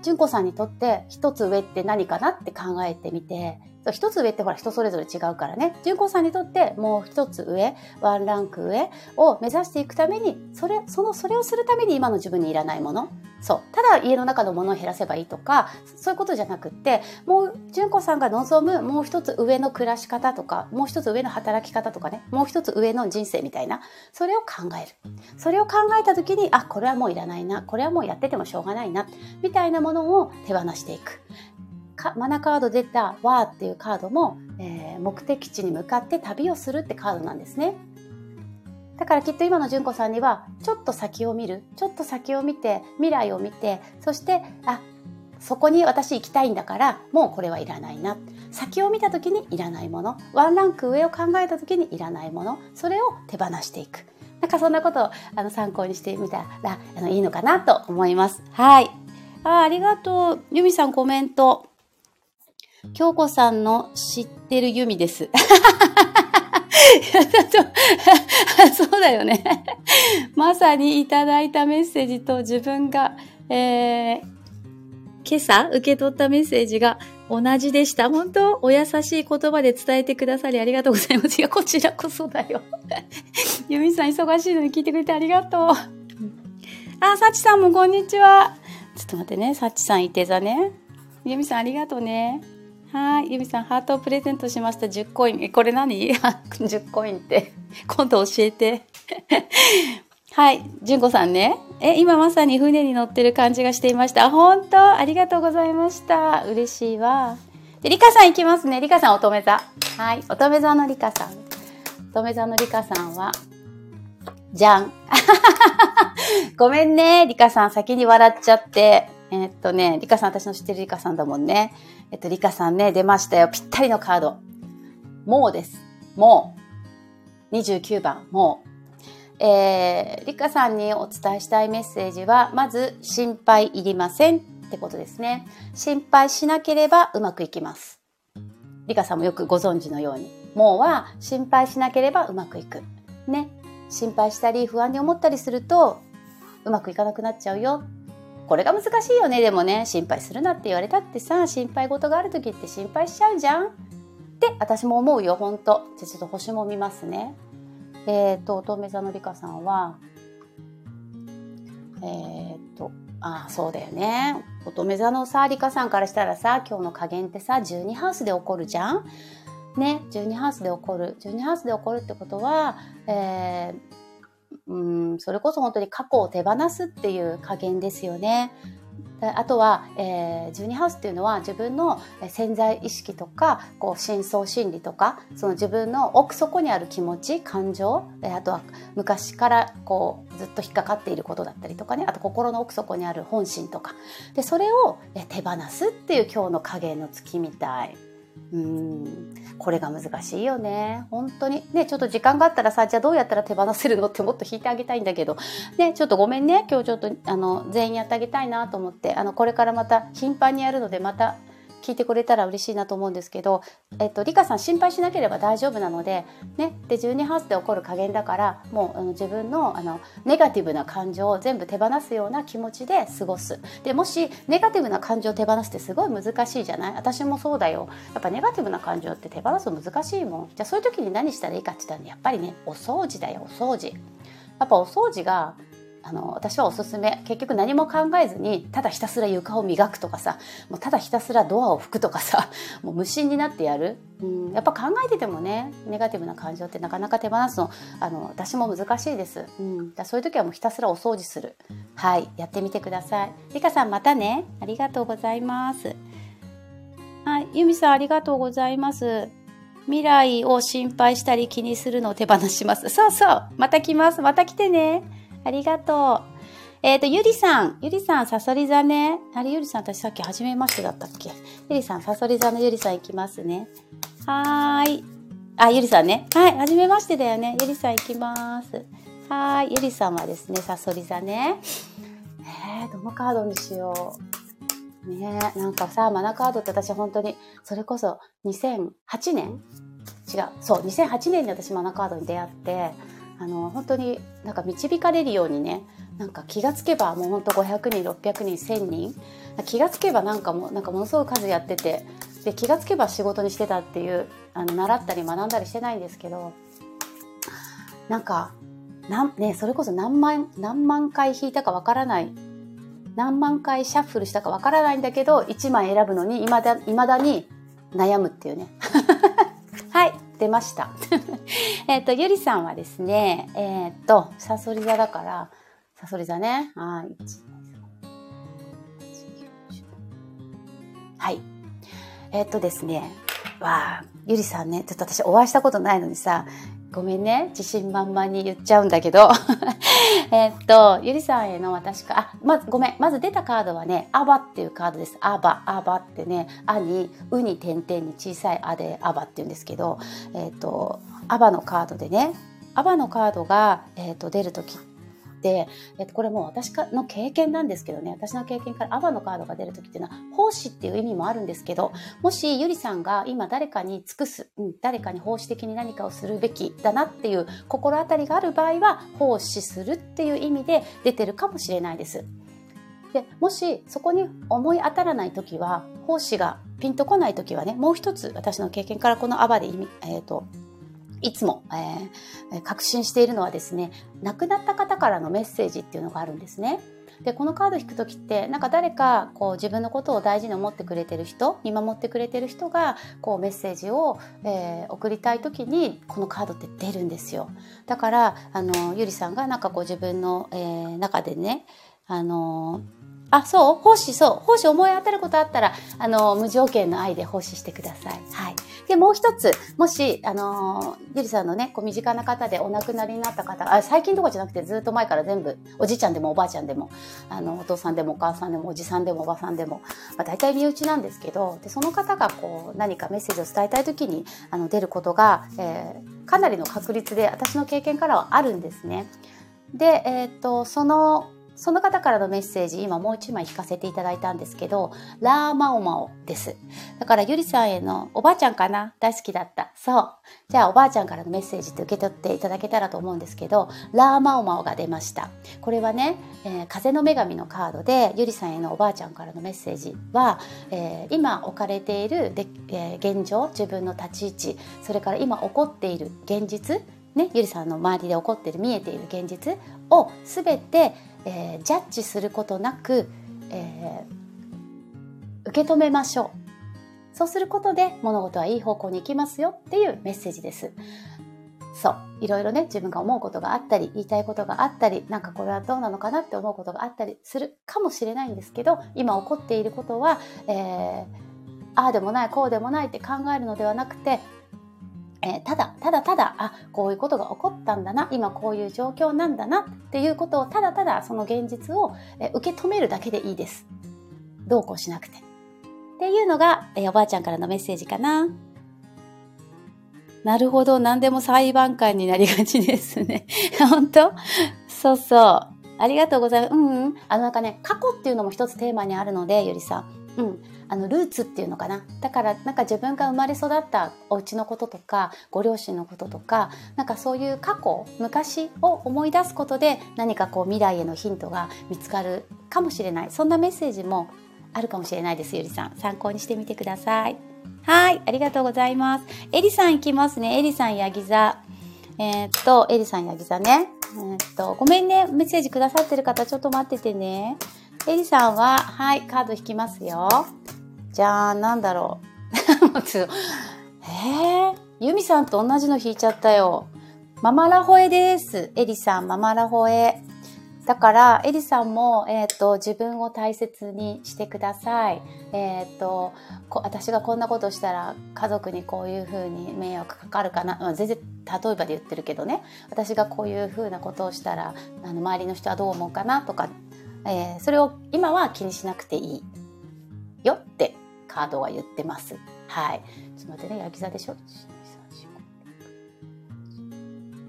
純子さんにとって一つ上って何かなって考えてみて一つ上ってほら人それぞれ違うからね。純子さんにとってもう一つ上、ワンランク上を目指していくために、それ、その、それをするために今の自分にいらないもの。そう。ただ家の中のものを減らせばいいとか、そういうことじゃなくって、もう、純子さんが望むもう一つ上の暮らし方とか、もう一つ上の働き方とかね、もう一つ上の人生みたいな、それを考える。それを考えた時に、あ、これはもういらないな、これはもうやっててもしょうがないな、みたいなものを手放していく。マナカード出た「ワー」っていうカードも、えー、目的地に向かって旅をするってカードなんですね。だからきっと今の純子さんにはちょっと先を見る。ちょっと先を見て未来を見てそしてあそこに私行きたいんだからもうこれはいらないな。先を見た時にいらないもの。ワンランク上を考えた時にいらないもの。それを手放していく。なんかそんなことをあの参考にしてみたらあのいいのかなと思います。はい。あありがとう。ユミさんコメント。京子さんの知ってるユミです。そうだよね。まさにいただいたメッセージと自分が、えー、今朝受け取ったメッセージが同じでした。本当お優しい言葉で伝えてくださりありがとうございます。いや、こちらこそだよ。ユミさん忙しいのに聞いてくれてありがとう。あ、サチさんもこんにちは。ちょっと待ってね。サチさんいて座ね。ユミさんありがとうね。はい。ゆみさん、ハートをプレゼントしました。10コイン。え、これ何 ?10 コインって。今度教えて。はい。じゅんこさんね。え、今まさに船に乗ってる感じがしていました。本当ありがとうございました。嬉しいわ。で、りかさん行きますね。りかさん乙女座。はい。乙女座のりかさん。乙女座のりかさんは、じゃん。ごめんね、リカさん先に笑っちゃって。え、っとね、リカさん私の知ってるリカさんだもんね。えっと、リカさんね、出ましたよ。ぴったりのカード。もうです。もう。29番、もう。えー、リカさんにお伝えしたいメッセージは、まず、心配いりませんってことですね。心配しなければうまくいきます。リカさんもよくご存知のように。もうは、心配しなければうまくいく。ね。心配したり不安に思ったりすると、うまくいかなくなっちゃうよこれが難しいよね。でもね心配するなって言われたってさ心配事がある時って心配しちゃうじゃん。って私も思うよほんとじゃちょっと星も見ますね。えっ、ー、と乙女座のりかさんはえっ、ー、とああそうだよね。乙女座のさりかさんからしたらさ今日の加減ってさ12ハウスで起こるじゃん。ね12ハウスで起こる。12ハウスで起こるってことは、えーうんそれこそ本当に過去を手放すっていう加減ですよね。あとは、えー、12ハウスっていうのは自分の潜在意識とかこう深層心理とかその自分の奥底にある気持ち感情あとは昔からこうずっと引っかかっていることだったりとかねあと心の奥底にある本心とかでそれを手放すっていう今日の影の月みたい。うん。これが難しいよね。本当に。ねちょっと時間があったらさじゃあどうやったら手放せるのってもっと引いてあげたいんだけど。ねちょっとごめんね。今日ちょっとあの全員やってあげたいなと思って。あのこれからまた頻繁にやるのでまた聞いてくれたら嬉しいなと思うんですけど、えっと、リカさん心配しなければ大丈夫なので、ね、で12ハウスで起こる加減だからもう自分のあのネガティブな感情を全部手放すような気持ちで過ごす。でもしネガティブな感情を手放すってすごい難しいじゃない？私もそうだよ。やっぱネガティブな感情って手放すの難しいもん。じゃあそういう時に何したらいいかって言ったら、ね、やっぱりねお掃除だよお掃除。やっぱお掃除があの私はおすすめ。結局何も考えずにただひたすら床を磨くとかさもうただひたすらドアを拭くとかさ もう無心になってやる、うん、やっぱ考えててもねネガティブな感情ってなかなか手放すのあの私も難しいです、うん、だそういう時はもうひたすらお掃除する。はいやってみてください。りかさんまたね。ありがとうございます。はいゆみさんありがとうございます。未来を心配したり気にするのを手放します。そうそうまた来ます。また来てね。ありがとう。えっ、ー、と、ゆりさん。ゆりさん、さそり座ね。あれ、ゆりさん、私さっき初めましてだったっけ？ゆりさん、さそり座のゆりさん行きますね。はーい。あ、ゆりさんね。はい、初めましてだよね。ゆりさん行きます。はーい。ゆりさんはですね、さそり座ね。えー、どのカードにしよう。ねなんかさ、マナカードって私本当に、それこそ2008年？違う。そう、2008年に私マナカードに出会って、あの本当になんか導かれるようにねなんか気がつけばもうほんと500人600人1000人気がつけばなんかもなんかものすごい数やっててで気がつけば仕事にしてたっていうあの習ったり学んだりしてないんですけどなんかなん、ね、それこそ何万何万回弾いたかわからない何万回シャッフルしたかわからないんだけど1枚選ぶのにいまだ未だに悩むっていうね。ってました。えっと、ゆりさんはですね、えー、っと、さそり座だから、さそり座ね。はい。はい。えー、っとですね、わあ、ゆりさんね、ちょっと私お会いしたことないのにさ、ごめんね。自信満々に言っちゃうんだけど。えっと、ゆりさんへの私か、あ、まず、ごめん。まず出たカードはね、アバっていうカードです。アバ、アバってね、アに、ウに点々に小さいアでアバって言うんですけど、えっと、アバのカードでね、アバのカードが、えっと、出る時っ、えっと、これも私の経験なんですけどね、私の経験からアバのカードが出るときっていうのは、奉仕っていう意味もあるんですけど、もしゆりさんが今誰かに尽くす、うん、誰かに奉仕的に何かをするべきだなっていう心当たりがある場合は、奉仕するっていう意味で出てるかもしれないです。でもしそこに思い当たらない時は奉仕がピンとこない時はねもう一つ私の経験からこのアバで意味、えーといつも、えー、確信しているのはですね、亡くなった方からのメッセージっていうのがあるんですね。で、このカード引くときって、なんか誰かこう自分のことを大事に思ってくれてる人、見守ってくれてる人がこうメッセージを、えー、送りたいときにこのカードって出るんですよ。だから、あの、ゆりさんがなんかこう自分の、えー、中でね、あのあ、そう？奉仕、そう。奉仕？思い当たることあったら、あの、無条件の愛で奉仕してください。はい。で、もう一つ、もし、あの、ゆりさんのね、こう身近な方でお亡くなりになった方、あ、最近とかじゃなくてずっと前から全部、おじいちゃんでもおばあちゃんでも、あの、お父さんでもお母さんでも、おじさんでもおばさんでも、まあ、大体身内なんですけど、で、その方がこう、何かメッセージを伝えたい時に、あの、出ることが、えー、かなりの確率で、私の経験からはあるんですね。で、えっ、と、その、その方からのメッセージ、今もう一枚引かせていただいたんですけど、ラーマオマオです。だからゆりさんへのおばあちゃんかな？大好きだった。そう。じゃあおばあちゃんからのメッセージって受け取っていただけたらと思うんですけど、ラーマオマオが出ました。これはね、えー、風の女神のカードで、ゆりさんへのおばあちゃんからのメッセージは、えー、今置かれているで、えー、現状、自分の立ち位置、それから今起こっている現実、ね、ゆりさんの周りで起こってる見えている現実を全てえー、ジャッジすることなく、えー、受け止めましょう。そうすることで物事はいい方向に行きますよっていうメッセージです。そう。いろいろね、自分が思うことがあったり、言いたいことがあったり、なんかこれはどうなのかなって思うことがあったりするかもしれないんですけど、今起こっていることは、えー、ああでもない、こうでもないって考えるのではなくて、えー、ただ、ただただ、あ、こういうことが起こったんだな、今こういう状況なんだなっていうことを、ただただその現実を、えー、受け止めるだけでいいです。どうこうしなくて。っていうのが、えー、おばあちゃんからのメッセージかな。なるほど、何でも裁判官になりがちですね。本当？そうそう。ありがとうございます。うん、うん。あのなんかね、過去っていうのも一つテーマにあるので、ゆりさん。うん、あのルーツっていうのかな。だからなんか自分が生まれ育ったお家のこととかご両親のこととかなんかそういう過去昔を思い出すことで何かこう未来へのヒントが見つかるかもしれない。そんなメッセージもあるかもしれないですゆりさん。参考にしてみてください。はい。ありがとうございます。えりさんいきますね。えりさんヤギ座。えー、っとえりさんヤギ座ね。えー、っとごめんね。メッセージくださってる方ちょっと待っててね。エリさんは、はい、カード引きますよ。じゃあ、なんだろう。えー、ユミさんと同じの引いちゃったよ。ママラホエです。エリさん、ママラホエ。だから、エリさんも、えっ、ー、と、自分を大切にしてください。えっ、ー、と、私がこんなことしたら、家族にこういうふうに迷惑かかるかな。まあ、全然、例えばで言ってるけどね。私がこういうふうなことをしたら、あの、周りの人はどう思うかなとか、えー、それを今は気にしなくていいよってカードは言ってます。はい。ちょっと待ってね、焼き座でしょ？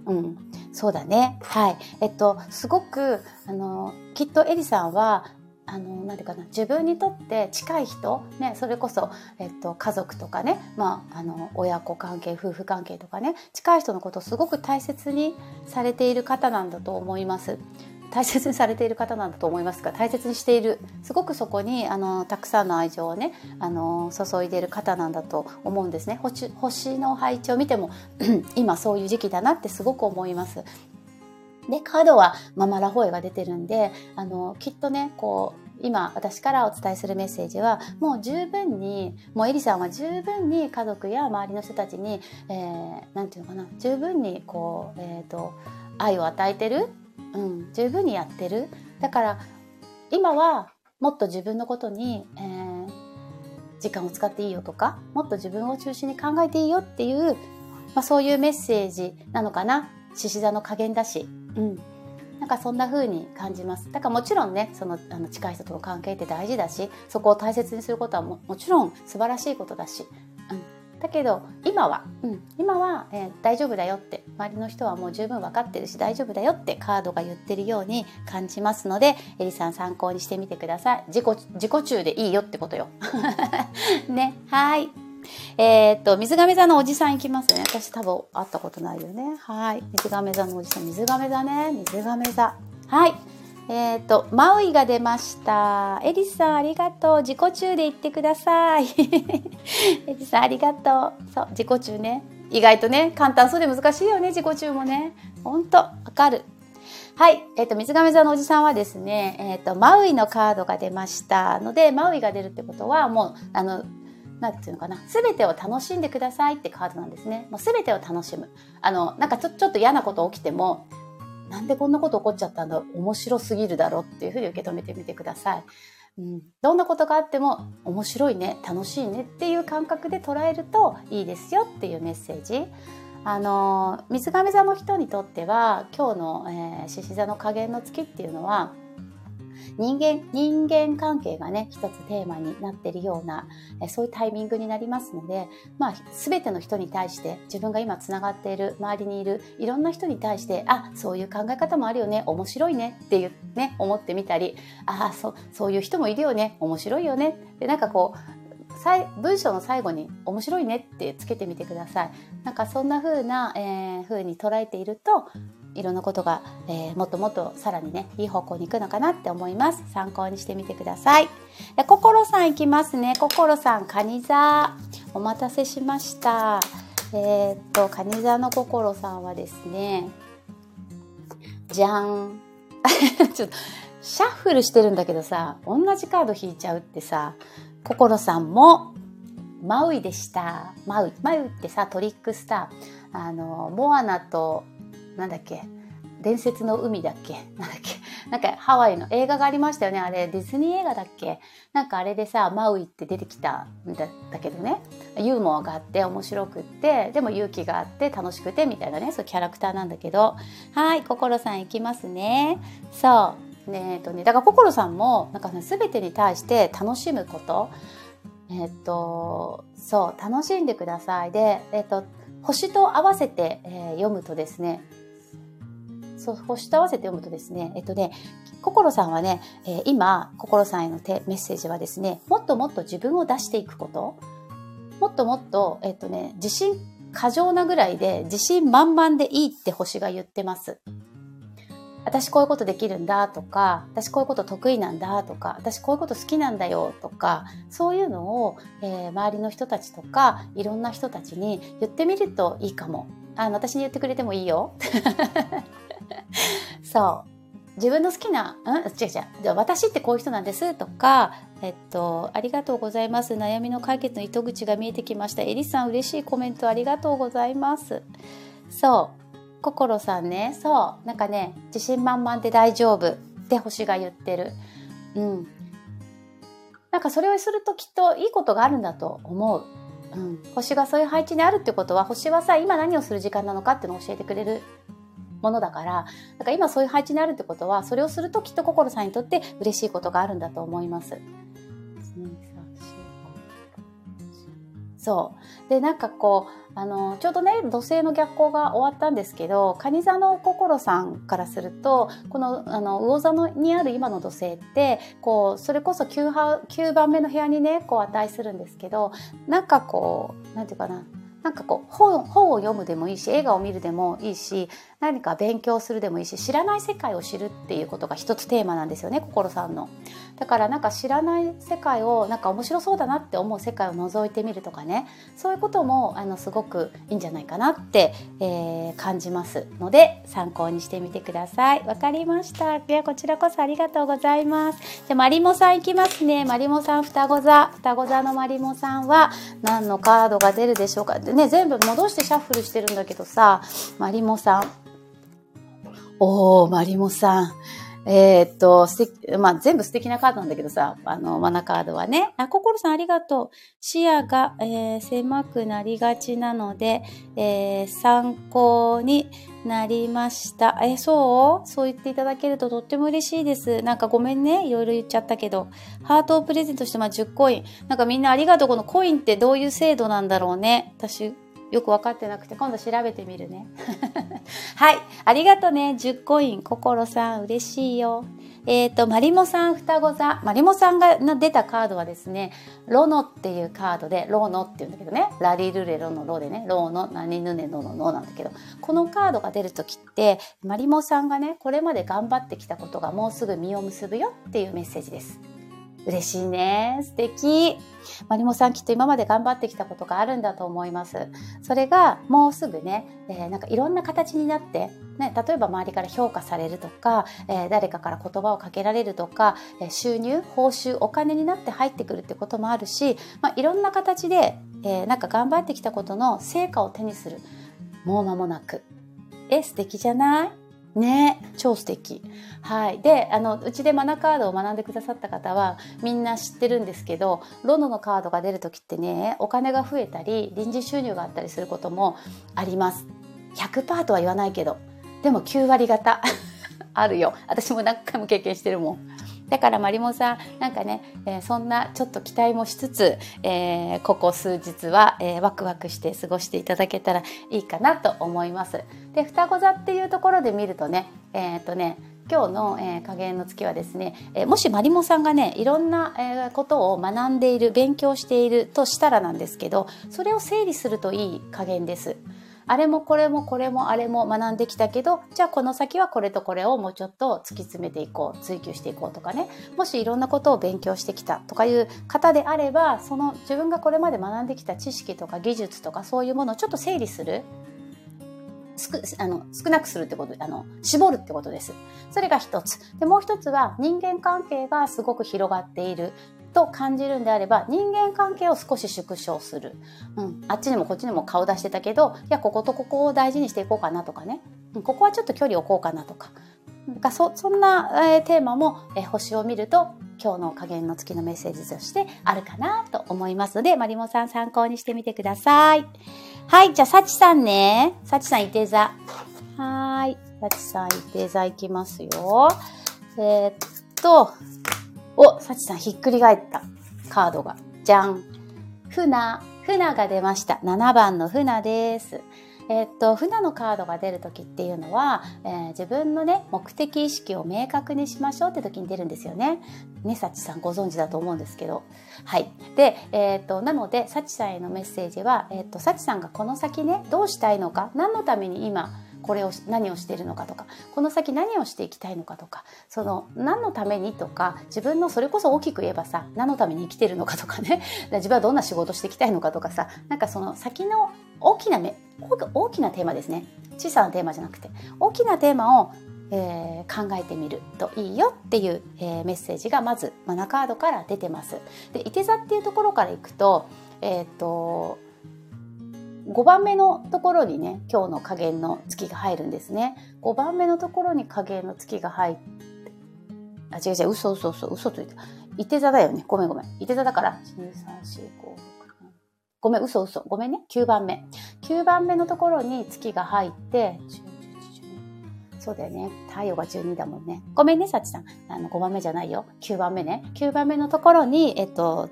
うん、そうだね。はい。えっと、すごく、あの、きっとエリさんは、あの、なんていうかな、自分にとって近い人、ね、それこそ、えっと、家族とかね、まあ、あの、親子関係、夫婦関係とかね、近い人のことをすごく大切にされている方なんだと思います。大切にされている方なんだと思いますが大切にしているすごくそこにあのたくさんの愛情をねあの注いでいる方なんだと思うんですね星星の配置を見ても 今そういう時期だなってすごく思います。でカードはママラホエが出てるんであのきっとねこう今私からお伝えするメッセージはもう十分にもうエリさんは十分に家族や周りの人たちに何、えー、て言うのかな十分にこう、えーと愛を与えてるうん、十分にやってる。だから今はもっと自分のことに、えー、時間を使っていいよとかもっと自分を中心に考えていいよっていう、まあ、そういうメッセージなのかな。獅子座の加減だし、うん、なんかそんな風に感じます。だからもちろんね、そのあの近い人との関係って大事だし、そこを大切にすることはももちろん素晴らしいことだし、だけど今は、うん、今は、えー、大丈夫だよって周りの人はもう十分分かってるし大丈夫だよってカードが言ってるように感じますのでエリさん参考にしてみてください。自己自己中でいいよってことよ。ねはい。えー、っと水亀座のおじさんいきますね。私多分会ったことないよね。はい。水亀座のおじさん。水亀座ね。水亀座。はいえっ、ー、と、マウイが出ました。エリさん、ありがとう。自己中で言ってください。エリさん、ありがとう。そう、自己中ね。意外とね、簡単そうで難しいよね、自己中もね。ほんと、わかる。はい。えっ、ー、と、水亀座のおじさんはですね、えっ、ー、と、マウイのカードが出ましたので、マウイが出るってことは、もう、あの、なんていうのかな、すべてを楽しんでくださいってカードなんですね。もうすべてを楽しむ。あの、なんかちょちょっと嫌なこと起きても、なんでこんなこと起こっちゃったんだ？面白すぎるだろうっていうふうに受け止めてみてください。うん、どんなことがあっても面白いね楽しいねっていう感覚で捉えるといいですよっていうメッセージ。あの水亀座の人にとっては今日の獅子、えー、座の加減の月っていうのは人間、人間関係がね、一つテーマになっているような、そういうタイミングになりますので、まあ、すべての人に対して、自分が今つながっている、周りにいる、いろんな人に対して、あ、そういう考え方もあるよね、面白いねっていうね、思ってみたり、あ、そ、そういう人もいるよね、面白いよね。で、なんかこう、文章の最後に面白いねってつけてみてください。なんかそんな風な、えー、風に捉えていると、いろんなことが、えー、もっともっとさらにねいい方向に行くのかなって思います。参考にしてみてください。心さんいきますね。心さんカニ座。お待たせしました。えー、っとカニ座の心さんはですねじゃんちょっとシャッフルしてるんだけどさ同じカード引いちゃうってさ心さんもマウイでした。マウイマウイってさトリックスター。あのモアナとなんだっけ？伝説の海だっけ？なんだっけ？なんかハワイの映画がありましたよね。あれディズニー映画だっけ？なんかあれでさマウイって出てきたんだったけどね。ユーモアがあって面白くってでも勇気があって楽しくてみたいなね。そうキャラクターなんだけど。はい心さんいきますね。そう。ねえっとねだから心さんもなんかね全てに対して楽しむこと。えっとそう楽しんでください。でえっと星と合わせて、えー、読むとですねそう星と合わせて読むとですね、えっとね、心さんはね、えー、今、心さんへのメッセージはですね、もっともっと自分を出していくこと、もっともっと、えっとね、自信過剰なぐらいで自信満々でいいって星が言ってます。私こういうことできるんだとか、私こういうこと得意なんだとか、私こういうこと好きなんだよとか、そういうのを、えー、周りの人たちとか、いろんな人たちに言ってみるといいかも。あの、私に言ってくれてもいいよ。そう。自分の好きな、うん？違う違う。私ってこういう人なんですとか、えっと、ありがとうございます。悩みの解決の糸口が見えてきました。エリさん、嬉しいコメントありがとうございます。そう。心さんね、そう。なんかね、自信満々で大丈夫って星が言ってる。うん。なんかそれをするときっといいことがあるんだと思う。うん、星がそういう配置にあるってことは星はさ今何をする時間なのかっていうのを教えてくれるものだから、だか今そういう配置にあるってことは、それをするときっと心さんにとって嬉しいことがあるんだと思います。そう。で、なんかこう、あの、ちょうどね、土星の逆行が終わったんですけど、蟹座の心さんからすると、この、あの、魚座のにある今の土星って、こう、それこそ 9, 9番目の部屋にね、こう値するんですけど、なんかこう、なんていうかな、なんかこう本本を読むでもいいし映画を見るでもいいし何か勉強するでもいいし知らない世界を知るっていうことが一つテーマなんですよね心さんの。だからなんか知らない世界をなんか面白そうだなって思う世界を覗いてみるとかねそういうこともあのすごくいいんじゃないかなって、えー、感じますので参考にしてみてください。わかりました。ではこちらこそありがとうございます。じゃマリモさんいきますね。マリモさん双子座双子座のマリモさんは何のカードが出るでしょうか。でね全部戻してシャッフルしてるんだけどさマリモさんおー、マリモさん。えー、っと、まあ、全部素敵なカードなんだけどさ、あの、マナカードはね。あ、心さんありがとう。視野が、えー、狭くなりがちなので、えー、参考になりました。え、そう？そう言っていただけるととっても嬉しいです。なんかごめんね。いろいろ言っちゃったけど。ハートをプレゼントして、まあ、10コイン。なんかみんなありがとう。このコインってどういう制度なんだろうね。私、よく分かってなくて、今度調べてみるね。はい。ありがとね。10コイン。心さん、嬉しいよ。えっ、ー、と、マリモさん双子座。マリモさんが出たカードはですね、ロノっていうカードで、ローノっていうんだけどね、ラリルレロのロでね、ローノ、何ヌネノのノなんだけど、このカードが出るときって、マリモさんがね、これまで頑張ってきたことがもうすぐ実を結ぶよっていうメッセージです。嬉しいね。素敵。マリモさんきっと今まで頑張ってきたことがあるんだと思います。それがもうすぐね、えー、なんかいろんな形になって、ね、例えば周りから評価されるとか、えー、誰かから言葉をかけられるとか、えー、収入、報酬、お金になって入ってくるってこともあるし、まあ、いろんな形で、え、なんか頑張ってきたことの成果を手にする。もう間もなく。え、素敵じゃない？ね超素敵。はい。であのうちでマナカードを学んでくださった方はみんな知ってるんですけどロノのカードが出る時ってねお金が増えたり臨時収入があったりすることもあります。100%とは言わないけどでも9割方 あるよ。私も何回も経験してるもん。だからマリモさんなんかね、えー、そんなちょっと期待もしつつ、えー、ここ数日は、えー、ワクワクして過ごしていただけたらいいかなと思います。で双子座っていうところで見るとねえっ、とね今日の、えー、加減の月はですね、えー、もしマリモさんがねいろんな、えー、ことを学んでいる勉強しているとしたらなんですけどそれを整理するといい加減です。あれもこれもこれもあれも学んできたけどじゃあこの先はこれとこれをもうちょっと突き詰めていこう追求していこうとかねもしいろんなことを勉強してきたとかいう方であればその自分がこれまで学んできた知識とか技術とかそういうものをちょっと整理するあの少なくするってことあの絞るってことです。それが一つ。でもう一つは人間関係がすごく広がっている。と感じるんであれば人間関係を少し縮小する、うん、あっちにもこっちにも顔出してたけどいやこことここを大事にしていこうかなとかね、うん、ここはちょっと距離を置こうかなとか。なん。かそそんな、えー、テーマも、えー、星を見ると今日の加減の月のメッセージとしてあるかなと思いますのでマリモさん参考にしてみてください。はい。じゃあサチさんね。サチさんいて座。はい。サチさんいて座いきますよ。えー、っとお、さちさんひっくり返ったカードが。じゃん。船、船が出ました。7番の船です。え、っと、船のカードが出る時っていうのは、えー、自分のね、目的意識を明確にしましょうって時に出るんですよね。ね、さちさんご存知だと思うんですけど。はい。で、えー、っと、なので、さちさんへのメッセージは、えっと、さちさんがこの先ね、どうしたいのか、何のために今、これを何をしているのかとかこの先何をしていきたいのかとかその何のためにとか自分のそれこそ大きく言えばさ何のために生きてるのかとかね。自分はどんな仕事していきたいのかとかさなんかその先の大きな目大きなテーマですね。小さなテーマじゃなくて大きなテーマをえー、考えてみるといいよっていう、えー、メッセージがまずマナカードから出てます。で、いて座っていうところからいくと、えっ、ー、と、5番目のところにね今日の加減の月が入るんですね5番目のところに加減の月が入ってあ違う違う嘘嘘嘘嘘ついたいて座だよねごめんごめんいて座だから12345ごめん嘘嘘ごめんね9番目9番目のところに月が入ってそうだよね。太陽が12だもんね。ごめんね、さちさん。あの、5番目じゃないよ。9番目ね。9番目のところに、えっと、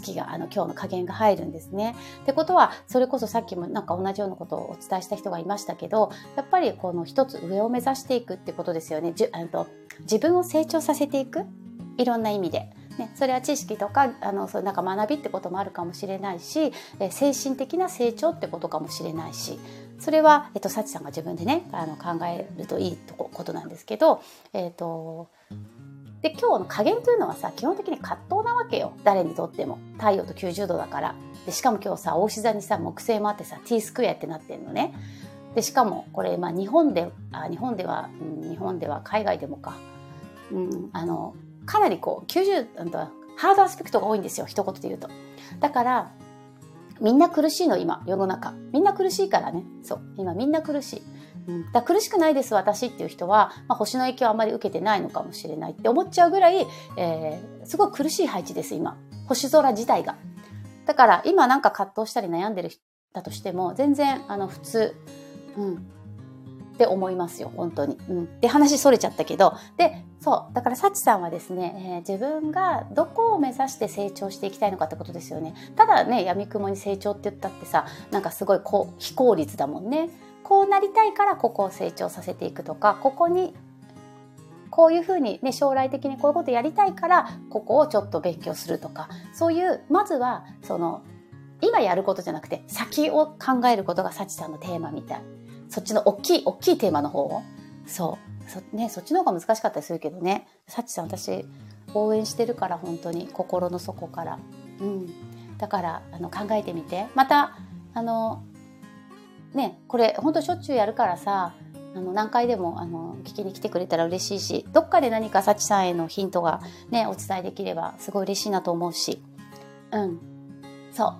月があの今日の加減が入るんですね。ってことはそれこそさっきもなんか同じようなことをお伝えした人がいましたけどやっぱりこの一つ上を目指していくってことですよね。じあと自分を成長させていく？いろんな意味で。ね、それは知識とかあのそうなんか学びってこともあるかもしれないし、え精神的な成長ってことかもしれないしそれは、えっと、幸さんが自分でねあの考えるといいとこことなんですけど、えっとで今日の加減というのはさ基本的に葛藤なわけよ。誰にとっても。太陽と90度だから。でしかも今日さ大志座にさ木星もあってさ T スクエアってなってんのね。でしかもこれ、まあ、日本であ日本では、うん、日本では海外でもか、うん、あのかなりこう90ハードアスペクトが多いんですよ。一言で言うと。だからみんな苦しいの今世の中。みんな苦しいからね。そう。今みんな苦しい、だ苦しくないです私っていう人は、まあ、星の影響をあまり受けてないのかもしれないって思っちゃうぐらい、えー、すごい苦しい配置です今。星空自体が。だから今なんか葛藤したり悩んでる人だとしても全然あの普通、うん、って思いますよ本当に。うん、で話それちゃったけど。でそう。だからサチさんはですね、えー、自分がどこを目指して成長していきたいのかってことですよね。ただね闇雲に成長って言ったってさなんかすごいこう非効率だもんね。こうなりたいからここを成長させていくとかここにこういうふうにね将来的にこういうことやりたいからここをちょっと勉強するとかそういうまずはその今やることじゃなくて先を考えることが幸さんのテーマみたい。そっちの大きい大きいテーマの方を。そう。そ,、ね、そっちの方が難しかったりするけどね。幸さん私応援してるから本当に心の底から、うん、だからあの考えてみて。またあのねこれ本当しょっちゅうやるからさあの何回でもあの聞きに来てくれたら嬉しいしどっかで何か幸さんへのヒントがねお伝えできればすごい嬉しいなと思うし。うん。そう。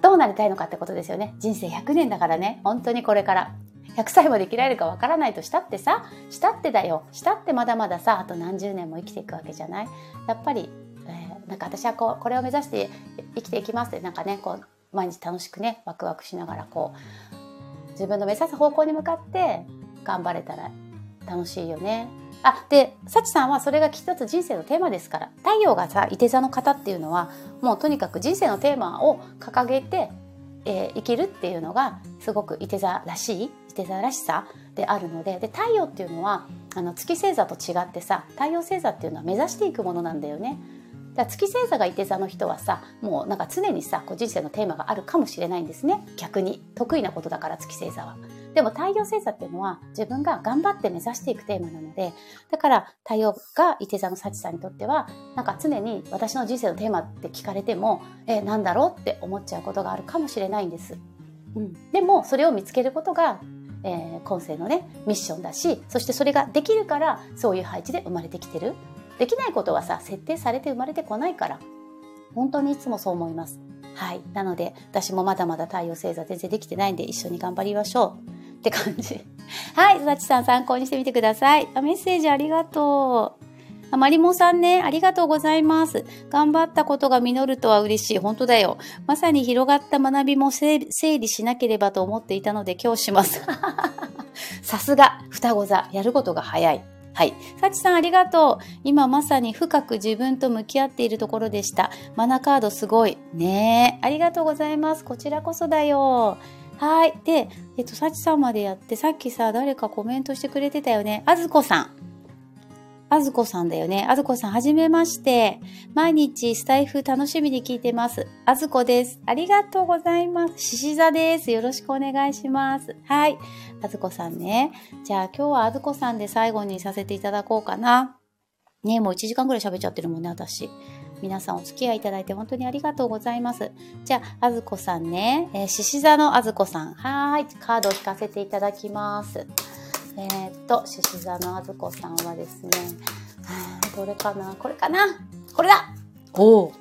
どうなりたいのかってことですよね。人生100年だからね。本当にこれから。100歳まで生きられるかわからないとしたってさしたってだよ。したってまだまださあと何十年も生きていくわけじゃない？やっぱり、えー、なんか私はこうこれを目指して生きていきますってなんかねこう毎日楽しくねワクワクしながらこう自分の目指す方向に向かって頑張れたら楽しいよね。あで幸さんはそれが一つ人生のテーマですから太陽がさいて座の方っていうのはもうとにかく人生のテーマを掲げて、えー、生きるっていうのがすごくいて座らしいいて座らしさであるのでで太陽っていうのはあの月星座と違ってさ太陽星座っていうのは目指していくものなんだよね。だ月星座がいて座の人はさもうなんか常にさこう人生のテーマがあるかもしれないんですね逆に得意なことだから月星座は。でも太陽星座っていうのは自分が頑張って目指していくテーマなのでだから太陽がいて座の幸さんにとってはなんか常に私の人生のテーマって聞かれてもえなんだろうって思っちゃうことがあるかもしれないんです。うん、でもそれを見つけることがえー、今世のねミッションだしそしてそれができるからそういう配置で生まれてきてるできないことはさ設定されて生まれてこないから本当にいつもそう思いますはいなので私もまだまだ太陽星座全然できてないんで一緒に頑張りましょうって感じ。はい、さちさん参考にしてみてください。あメッセージありがとう。あまりもさんね、ありがとうございます。頑張ったことが実るとは嬉しい。本当だよ。まさに広がった学びも整理しなければと思っていたので今日します。さすが、双子座。やることが早い。はい。さちさんありがとう。今まさに深く自分と向き合っているところでした。マナカードすごい。ねえ。ありがとうございます。こちらこそだよ。はい。で、えっと、さちさんまでやって、さっきさ、誰かコメントしてくれてたよね。あずこさん。あずこさんだよね。あずこさん、はじめまして。毎日スタイフ楽しみに聞いてます。あずこです。ありがとうございます。しし座です。よろしくお願いします。はい。あずこさんね。じゃあ今日はあずこさんで最後にさせていただこうかな。ねもう1時間ぐらい喋っちゃってるもんね、私。皆さんお付き合いいただいて本当にありがとうございます。じゃあ、あずこさんね、えー、獅子座のあずこさん。はい。カードを引かせていただきます。えー、っと、獅子座のあずこさんはですね、どれかな？これかな？これだおお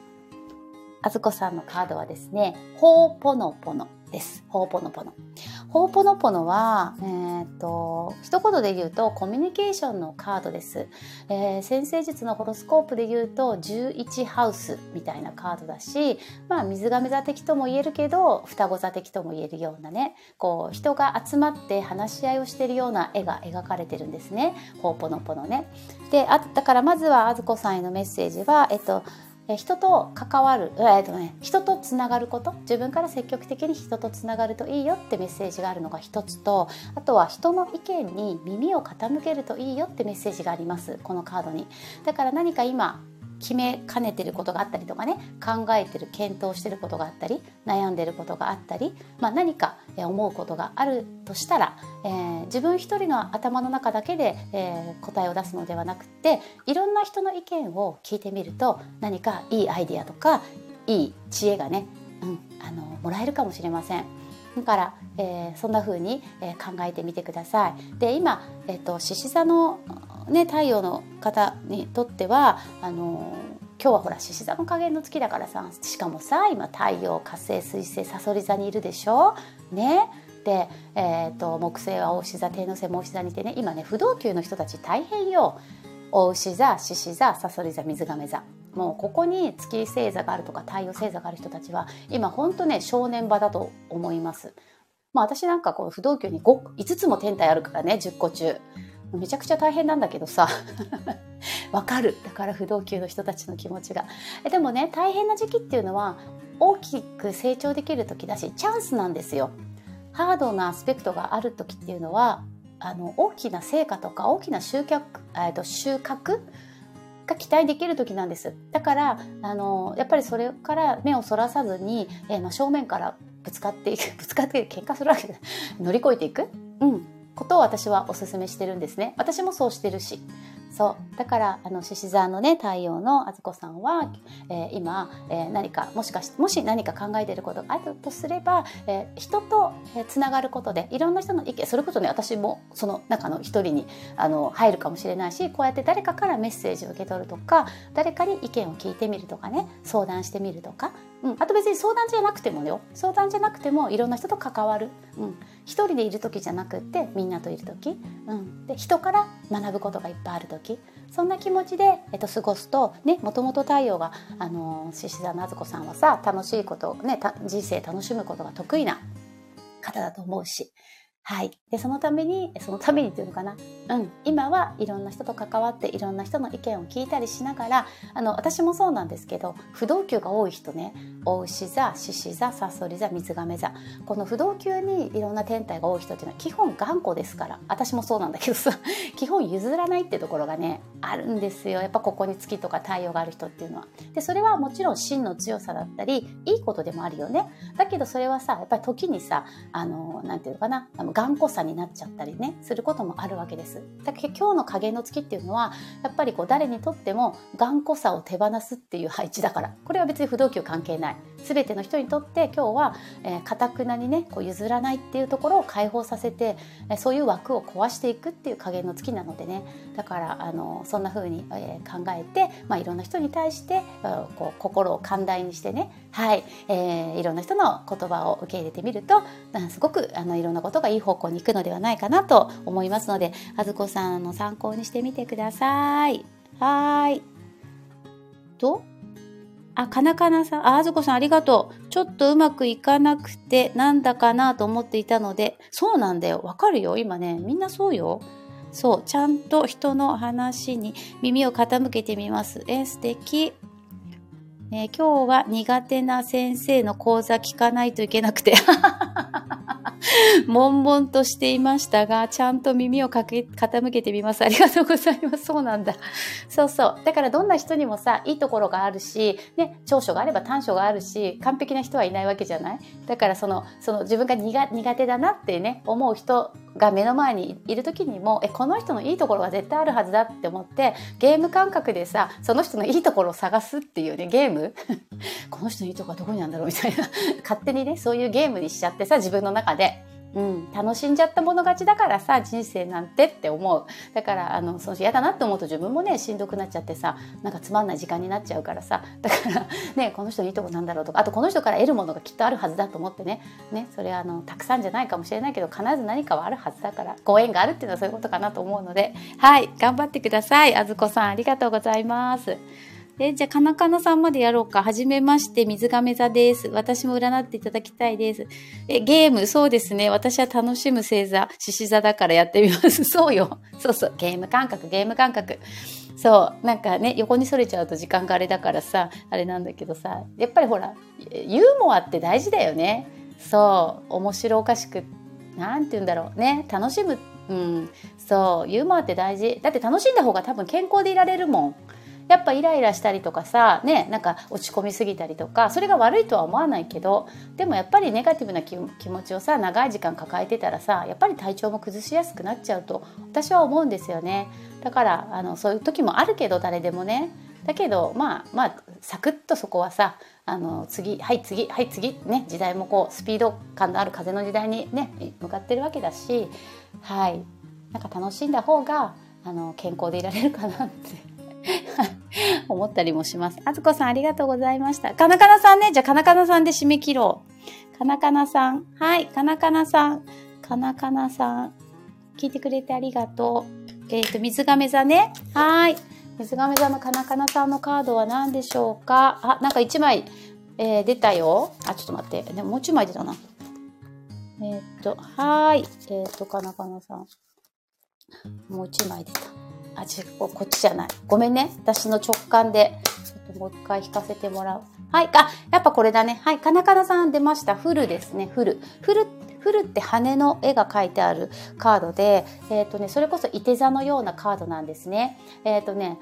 あずこさんのカードはですね、ほうぽのぽのです。ほうぽのぽの。ほうぽのぽのは、えー、っと、一言で言うとコミュニケーションのカードです。えー、先生術のホロスコープで言うと11ハウスみたいなカードだし、まあ水亀座的とも言えるけど、双子座的とも言えるようなね、こう人が集まって話し合いをしているような絵が描かれてるんですね。ほうぽのぽのね。で、あだからまずはあずこさんへのメッセージは、えっと、人と関わる、えーとね、人とつながること？自分から積極的に人とつながるといいよってメッセージがあるのが一つとあとは人の意見に耳を傾けるといいよってメッセージがありますこのカードに。だから何か今決めかねてることがあったりとかね考えてる検討してることがあったり悩んでることがあったり、まあ、何か思うことがあるとしたら、えー、自分一人の頭の中だけで、えー、答えを出すのではなくていろんな人の意見を聞いてみると何かいいアイディアとかいい知恵がね、うん、あのもらえるかもしれません。だから、えー、そんな風に、え、考えてみてください。で今、えっと獅子座のね、太陽の方にとってはあの今日はほら獅子座の加減の月だからさしかもさ今太陽火星水星さそり座にいるでしょ？ねで、えーと、木星は大牛座天王星も大牛座にいてね今ね不動級の人たち大変よ大牛座獅子座さそり座水亀座もうここに月星座があるとか太陽星座がある人たちは今ほんとね正念場だと思います。まあ私なんかこう不動級に 5, 5つも天体あるからね10個中。めちゃくちゃ大変なんだけどさ。わかる。だから不動級の人たちの気持ちが。でもね大変な時期っていうのは大きく成長できる時だしチャンスなんですよ。ハードなアスペクトがある時っていうのはあの大きな成果とか大きな集客、えー、と収穫が期待できる時なんです。だからあのやっぱりそれから目をそらさずに、えー、正面からぶつかっていく。ぶつかって喧嘩するわけで乗り越えていく、うん、ことを私はお勧めしてるんですね。私もそうしてるし。そう。だから、あの、獅子座のね、太陽のあずこさんは、えー、今、えー、何か、もしかして、もし何か考えていることがあるとすれば、えー、人と、えつながることで、いろんな人の意見、それこそね、私もその中の一人に、あの、入るかもしれないし、こうやって誰かからメッセージを受け取るとか、誰かに意見を聞いてみるとかね、相談してみるとか、うん、あと別に相談じゃなくてもよ。相談じゃなくてもいろんな人と関わる、うん、一人でいる時じゃなくってみんなといる時、うん、で人から学ぶことがいっぱいある時。そんな気持ちで、えっと、過ごすとねもともと太陽があの獅子座のあずこさんはさ楽しいことね人生楽しむことが得意な方だと思うし。はい。で、そのために、そのためにっていうのかな。うん。今はいろんな人と関わっていろんな人の意見を聞いたりしながら、あの、私もそうなんですけど、不動級が多い人ね、大牛座、獅子座、サソリ座、水亀座。この不動級にいろんな天体が多い人っていうのは基本頑固ですから。私もそうなんだけどさ、基本譲らないってところがね、あるんですよ。やっぱここに月とか太陽がある人っていうのは。で、それはもちろん真の強さだったり、いいことでもあるよね。だけどそれはさ、やっぱり時にさ、あの、なんていうのかな、頑固さになっちゃったりねすることもあるわけです。だけど今日の影の月っていうのはやっぱりこう誰にとっても頑固さを手放すっていう配置だから。これは別に不動級関係ない。全ての人にとって今日はかた、えー、くなにねこう譲らないっていうところを解放させて、そういう枠を壊していくっていう加減の月なのでね。だからあのそんな風に、えー、考えて、まあ、いろんな人に対してこう心を寛大にしてねはい、えー、いろんな人の言葉を受け入れてみるとすごくあのいろんなことがいい方向に行くのではないかなと思いますのであずこさんの参考にしてみてください。はいとあ、かなかなさん、あ、あずこさんありがとう。ちょっとうまくいかなくて、なんだかなと思っていたので、そうなんだよ。わかるよ。今ね、みんなそうよ。そう、ちゃんと人の話に耳を傾けてみます。え、素敵。えー、今日は苦手な先生の講座聞かないといけなくて。悶々としていましたが、ちゃんと耳をかけ傾けてみます。ありがとうございます。そうなんだ。そうそう。だからどんな人にもさ、いいところがあるし、ね、長所があれば短所があるし、完璧な人はいないわけじゃない？だからその、その自分が苦手だなってね、思う人が目の前にいる時にも、え、この人のいいところが絶対あるはずだって思って、ゲーム感覚でさ、その人のいいところを探すっていうね、ゲーム？この人のいいところはどこにあるんだろう？みたいな。勝手にね、そういうゲームにしちゃってさ、自分の中で。うん、楽しんじゃったもの勝ちだからさ人生なんてって思う。だからあのその嫌だなって思うと自分もねしんどくなっちゃってさなんかつまんない時間になっちゃうからさだからねこの人いいとこなんだろうとかあとこの人から得るものがきっとあるはずだと思ってね。ねそれはあのたくさんじゃないかもしれないけど必ず何かはあるはずだからご縁があるっていうのはそういうことかなと思うので。はい頑張ってください。あずこさんありがとうございます。え、じゃあ、かなかなさんまでやろうか。はじめまして、水亀座です。私も占っていただきたいです。え、ゲーム、そうですね。私は楽しむ星座、獅子座だからやってみます。そうよ。そうそう。ゲーム感覚、ゲーム感覚。そう。なんかね、横にそれちゃうと時間があれだからさ、あれなんだけどさ、やっぱりほら、ユーモアって大事だよね。そう。面白おかしく、なんて言うんだろうね。楽しむ。うん。そう。ユーモアって大事。だって楽しんだ方が多分健康でいられるもん。やっぱイライラしたりとかさねなんか落ち込みすぎたりとかそれが悪いとは思わないけどでもやっぱりネガティブな気持ちをさ長い時間抱えてたらさやっぱり体調も崩しやすくなっちゃうと私は思うんですよね。だからあのそういう時もあるけど誰でもね。だけどまあまあサクッとそこはさあの次はい次はい次ね時代もこうスピード感のある風の時代にね向かってるわけだしはい。なんか楽しんだ方があの健康でいられるかなって。思ったりもします。あずこさんありがとうございました。かなかなさんね。じゃあかなかなさんで締め切ろう。かなかなさん。はい。かなかなさん。かなかなさん。聞いてくれてありがとう。えっ、ー、と、水亀座ね。はい。水亀座のかなかなさんのカードは何でしょうか？あ、なんか1枚、えー、出たよ。あ、ちょっと待って。でももう1枚出たな。えっ、ー、と、はい。えっ、と、かなかなさん。もう1枚出た。あ、違う、こっちじゃない。ごめんね。私の直感で。ちょっともう一回引かせてもらう。はい。あ、やっぱこれだね。はい。かなかなさん出ました。フルですね。フル。フル、フルって羽の絵が描いてあるカードで、えっ、ー、とね、それこそいて座のようなカードなんですね。えっ、ー、とね、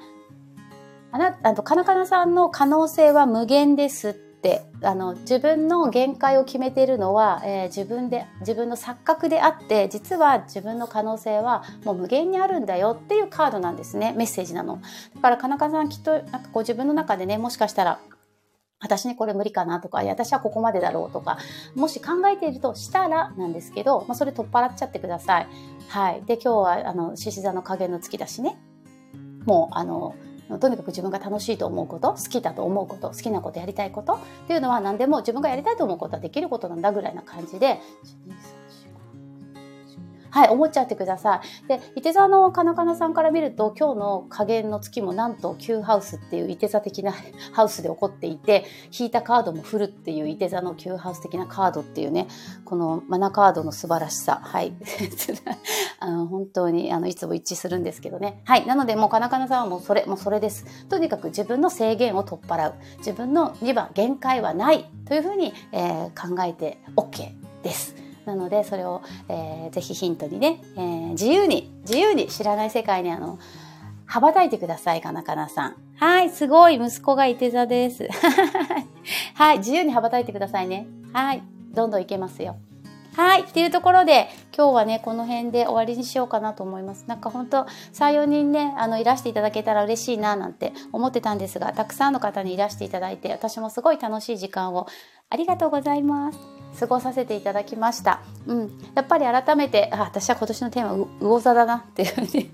あな、あの、かなかなさんの可能性は無限ですってあの自分の限界を決めているのは、えー、自分で自分の錯覚であって実は自分の可能性はもう無限にあるんだよっていうカードなんですねメッセージなのだからかなかさんきっとなんかこう自分の中でねもしかしたら私にこれ無理かなとか、私はここまでだろうとか、もし考えているとしたらなんですけど、まあ、それ取っ払っちゃってください。はい。で、今日は、あの、獅子座の加減の月だしね。もう、あの、とにかく自分が楽しいと思うこと、好きだと思うこと、好きなことやりたいことっていうのは何でも自分がやりたいと思うことはできることなんだぐらいな感じで、はい、思っちゃってください。で、伊手座のかなかなさんから見ると、今日の加減の月もなんと9ハウスっていう伊手座的な ハウスで起こっていて、引いたカードもフルっていう伊手座の9ハウス的なカードっていうね、このマナカードの素晴らしさ。はい。あの本当にあのいつも一致するんですけどね。はい。なのでもうかなかなさんはもうそれ、もうそれです。とにかく自分の制限を取っ払う。自分の2番限界はないというふうに、えー、考えて OK です。なのでそれを、えー、ぜひヒントにね、えー、自由に自由に知らない世界にあの羽ばたいてくださいかなかなさんはいすごい息子がいて座です はい自由に羽ばたいてくださいねはいどんどんいけますよはい。っていうところで、今日はね、この辺で終わりにしようかなと思います。なんか本当3、4人ね、あの、いらしていただけたら嬉しいな、なんて思ってたんですが、たくさんの方にいらしていただいて、私もすごい楽しい時間をありがとうございます。過ごさせていただきました。うん。やっぱり改めて、あ、私は今年のテーマ、魚座だなっていうふうに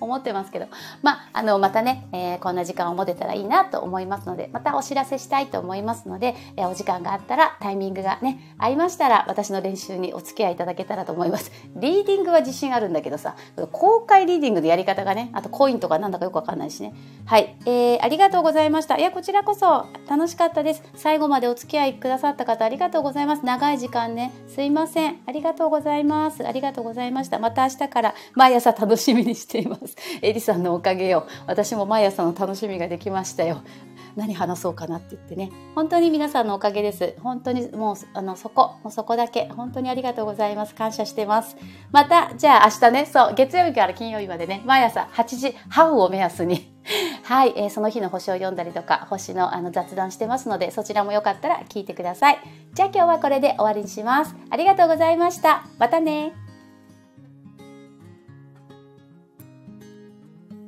思ってますけど、まあ、あの、またね、えー、こんな時間を持てたらいいなと思いますので、またお知らせしたいと思いますので、えー、お時間があったら、タイミングがね、合いましたら、私の練習にお付き合いいただけたらと思います。リーディングは自信あるんだけどさ、公開リーディングのやり方がね、あとコインとかなんだかよくわかんないしね。はい。えー、ありがとうございました。いや、こちらこそ楽しかったです。最後までお付き合いくださった方、ありがとうございます。長い時間ね、すいません。ありがとうございます。ありがとうございました。また明日から毎朝楽しみにしていますます。エリさんのおかげよ。私も毎朝の楽しみができましたよ。何話そうかなって言ってね。本当に皆さんのおかげです。本当にもうあのそこ。もうそこだけ。本当にありがとうございます。感謝してます。またじゃあ明日ね。そう月曜日から金曜日までね。毎朝8時半を目安に。はい、えー、その日の星を読んだりとか星のあの雑談してますのでそちらもよかったら聞いてください。じゃあ今日はこれで終わりにします。ありがとうございました。またね。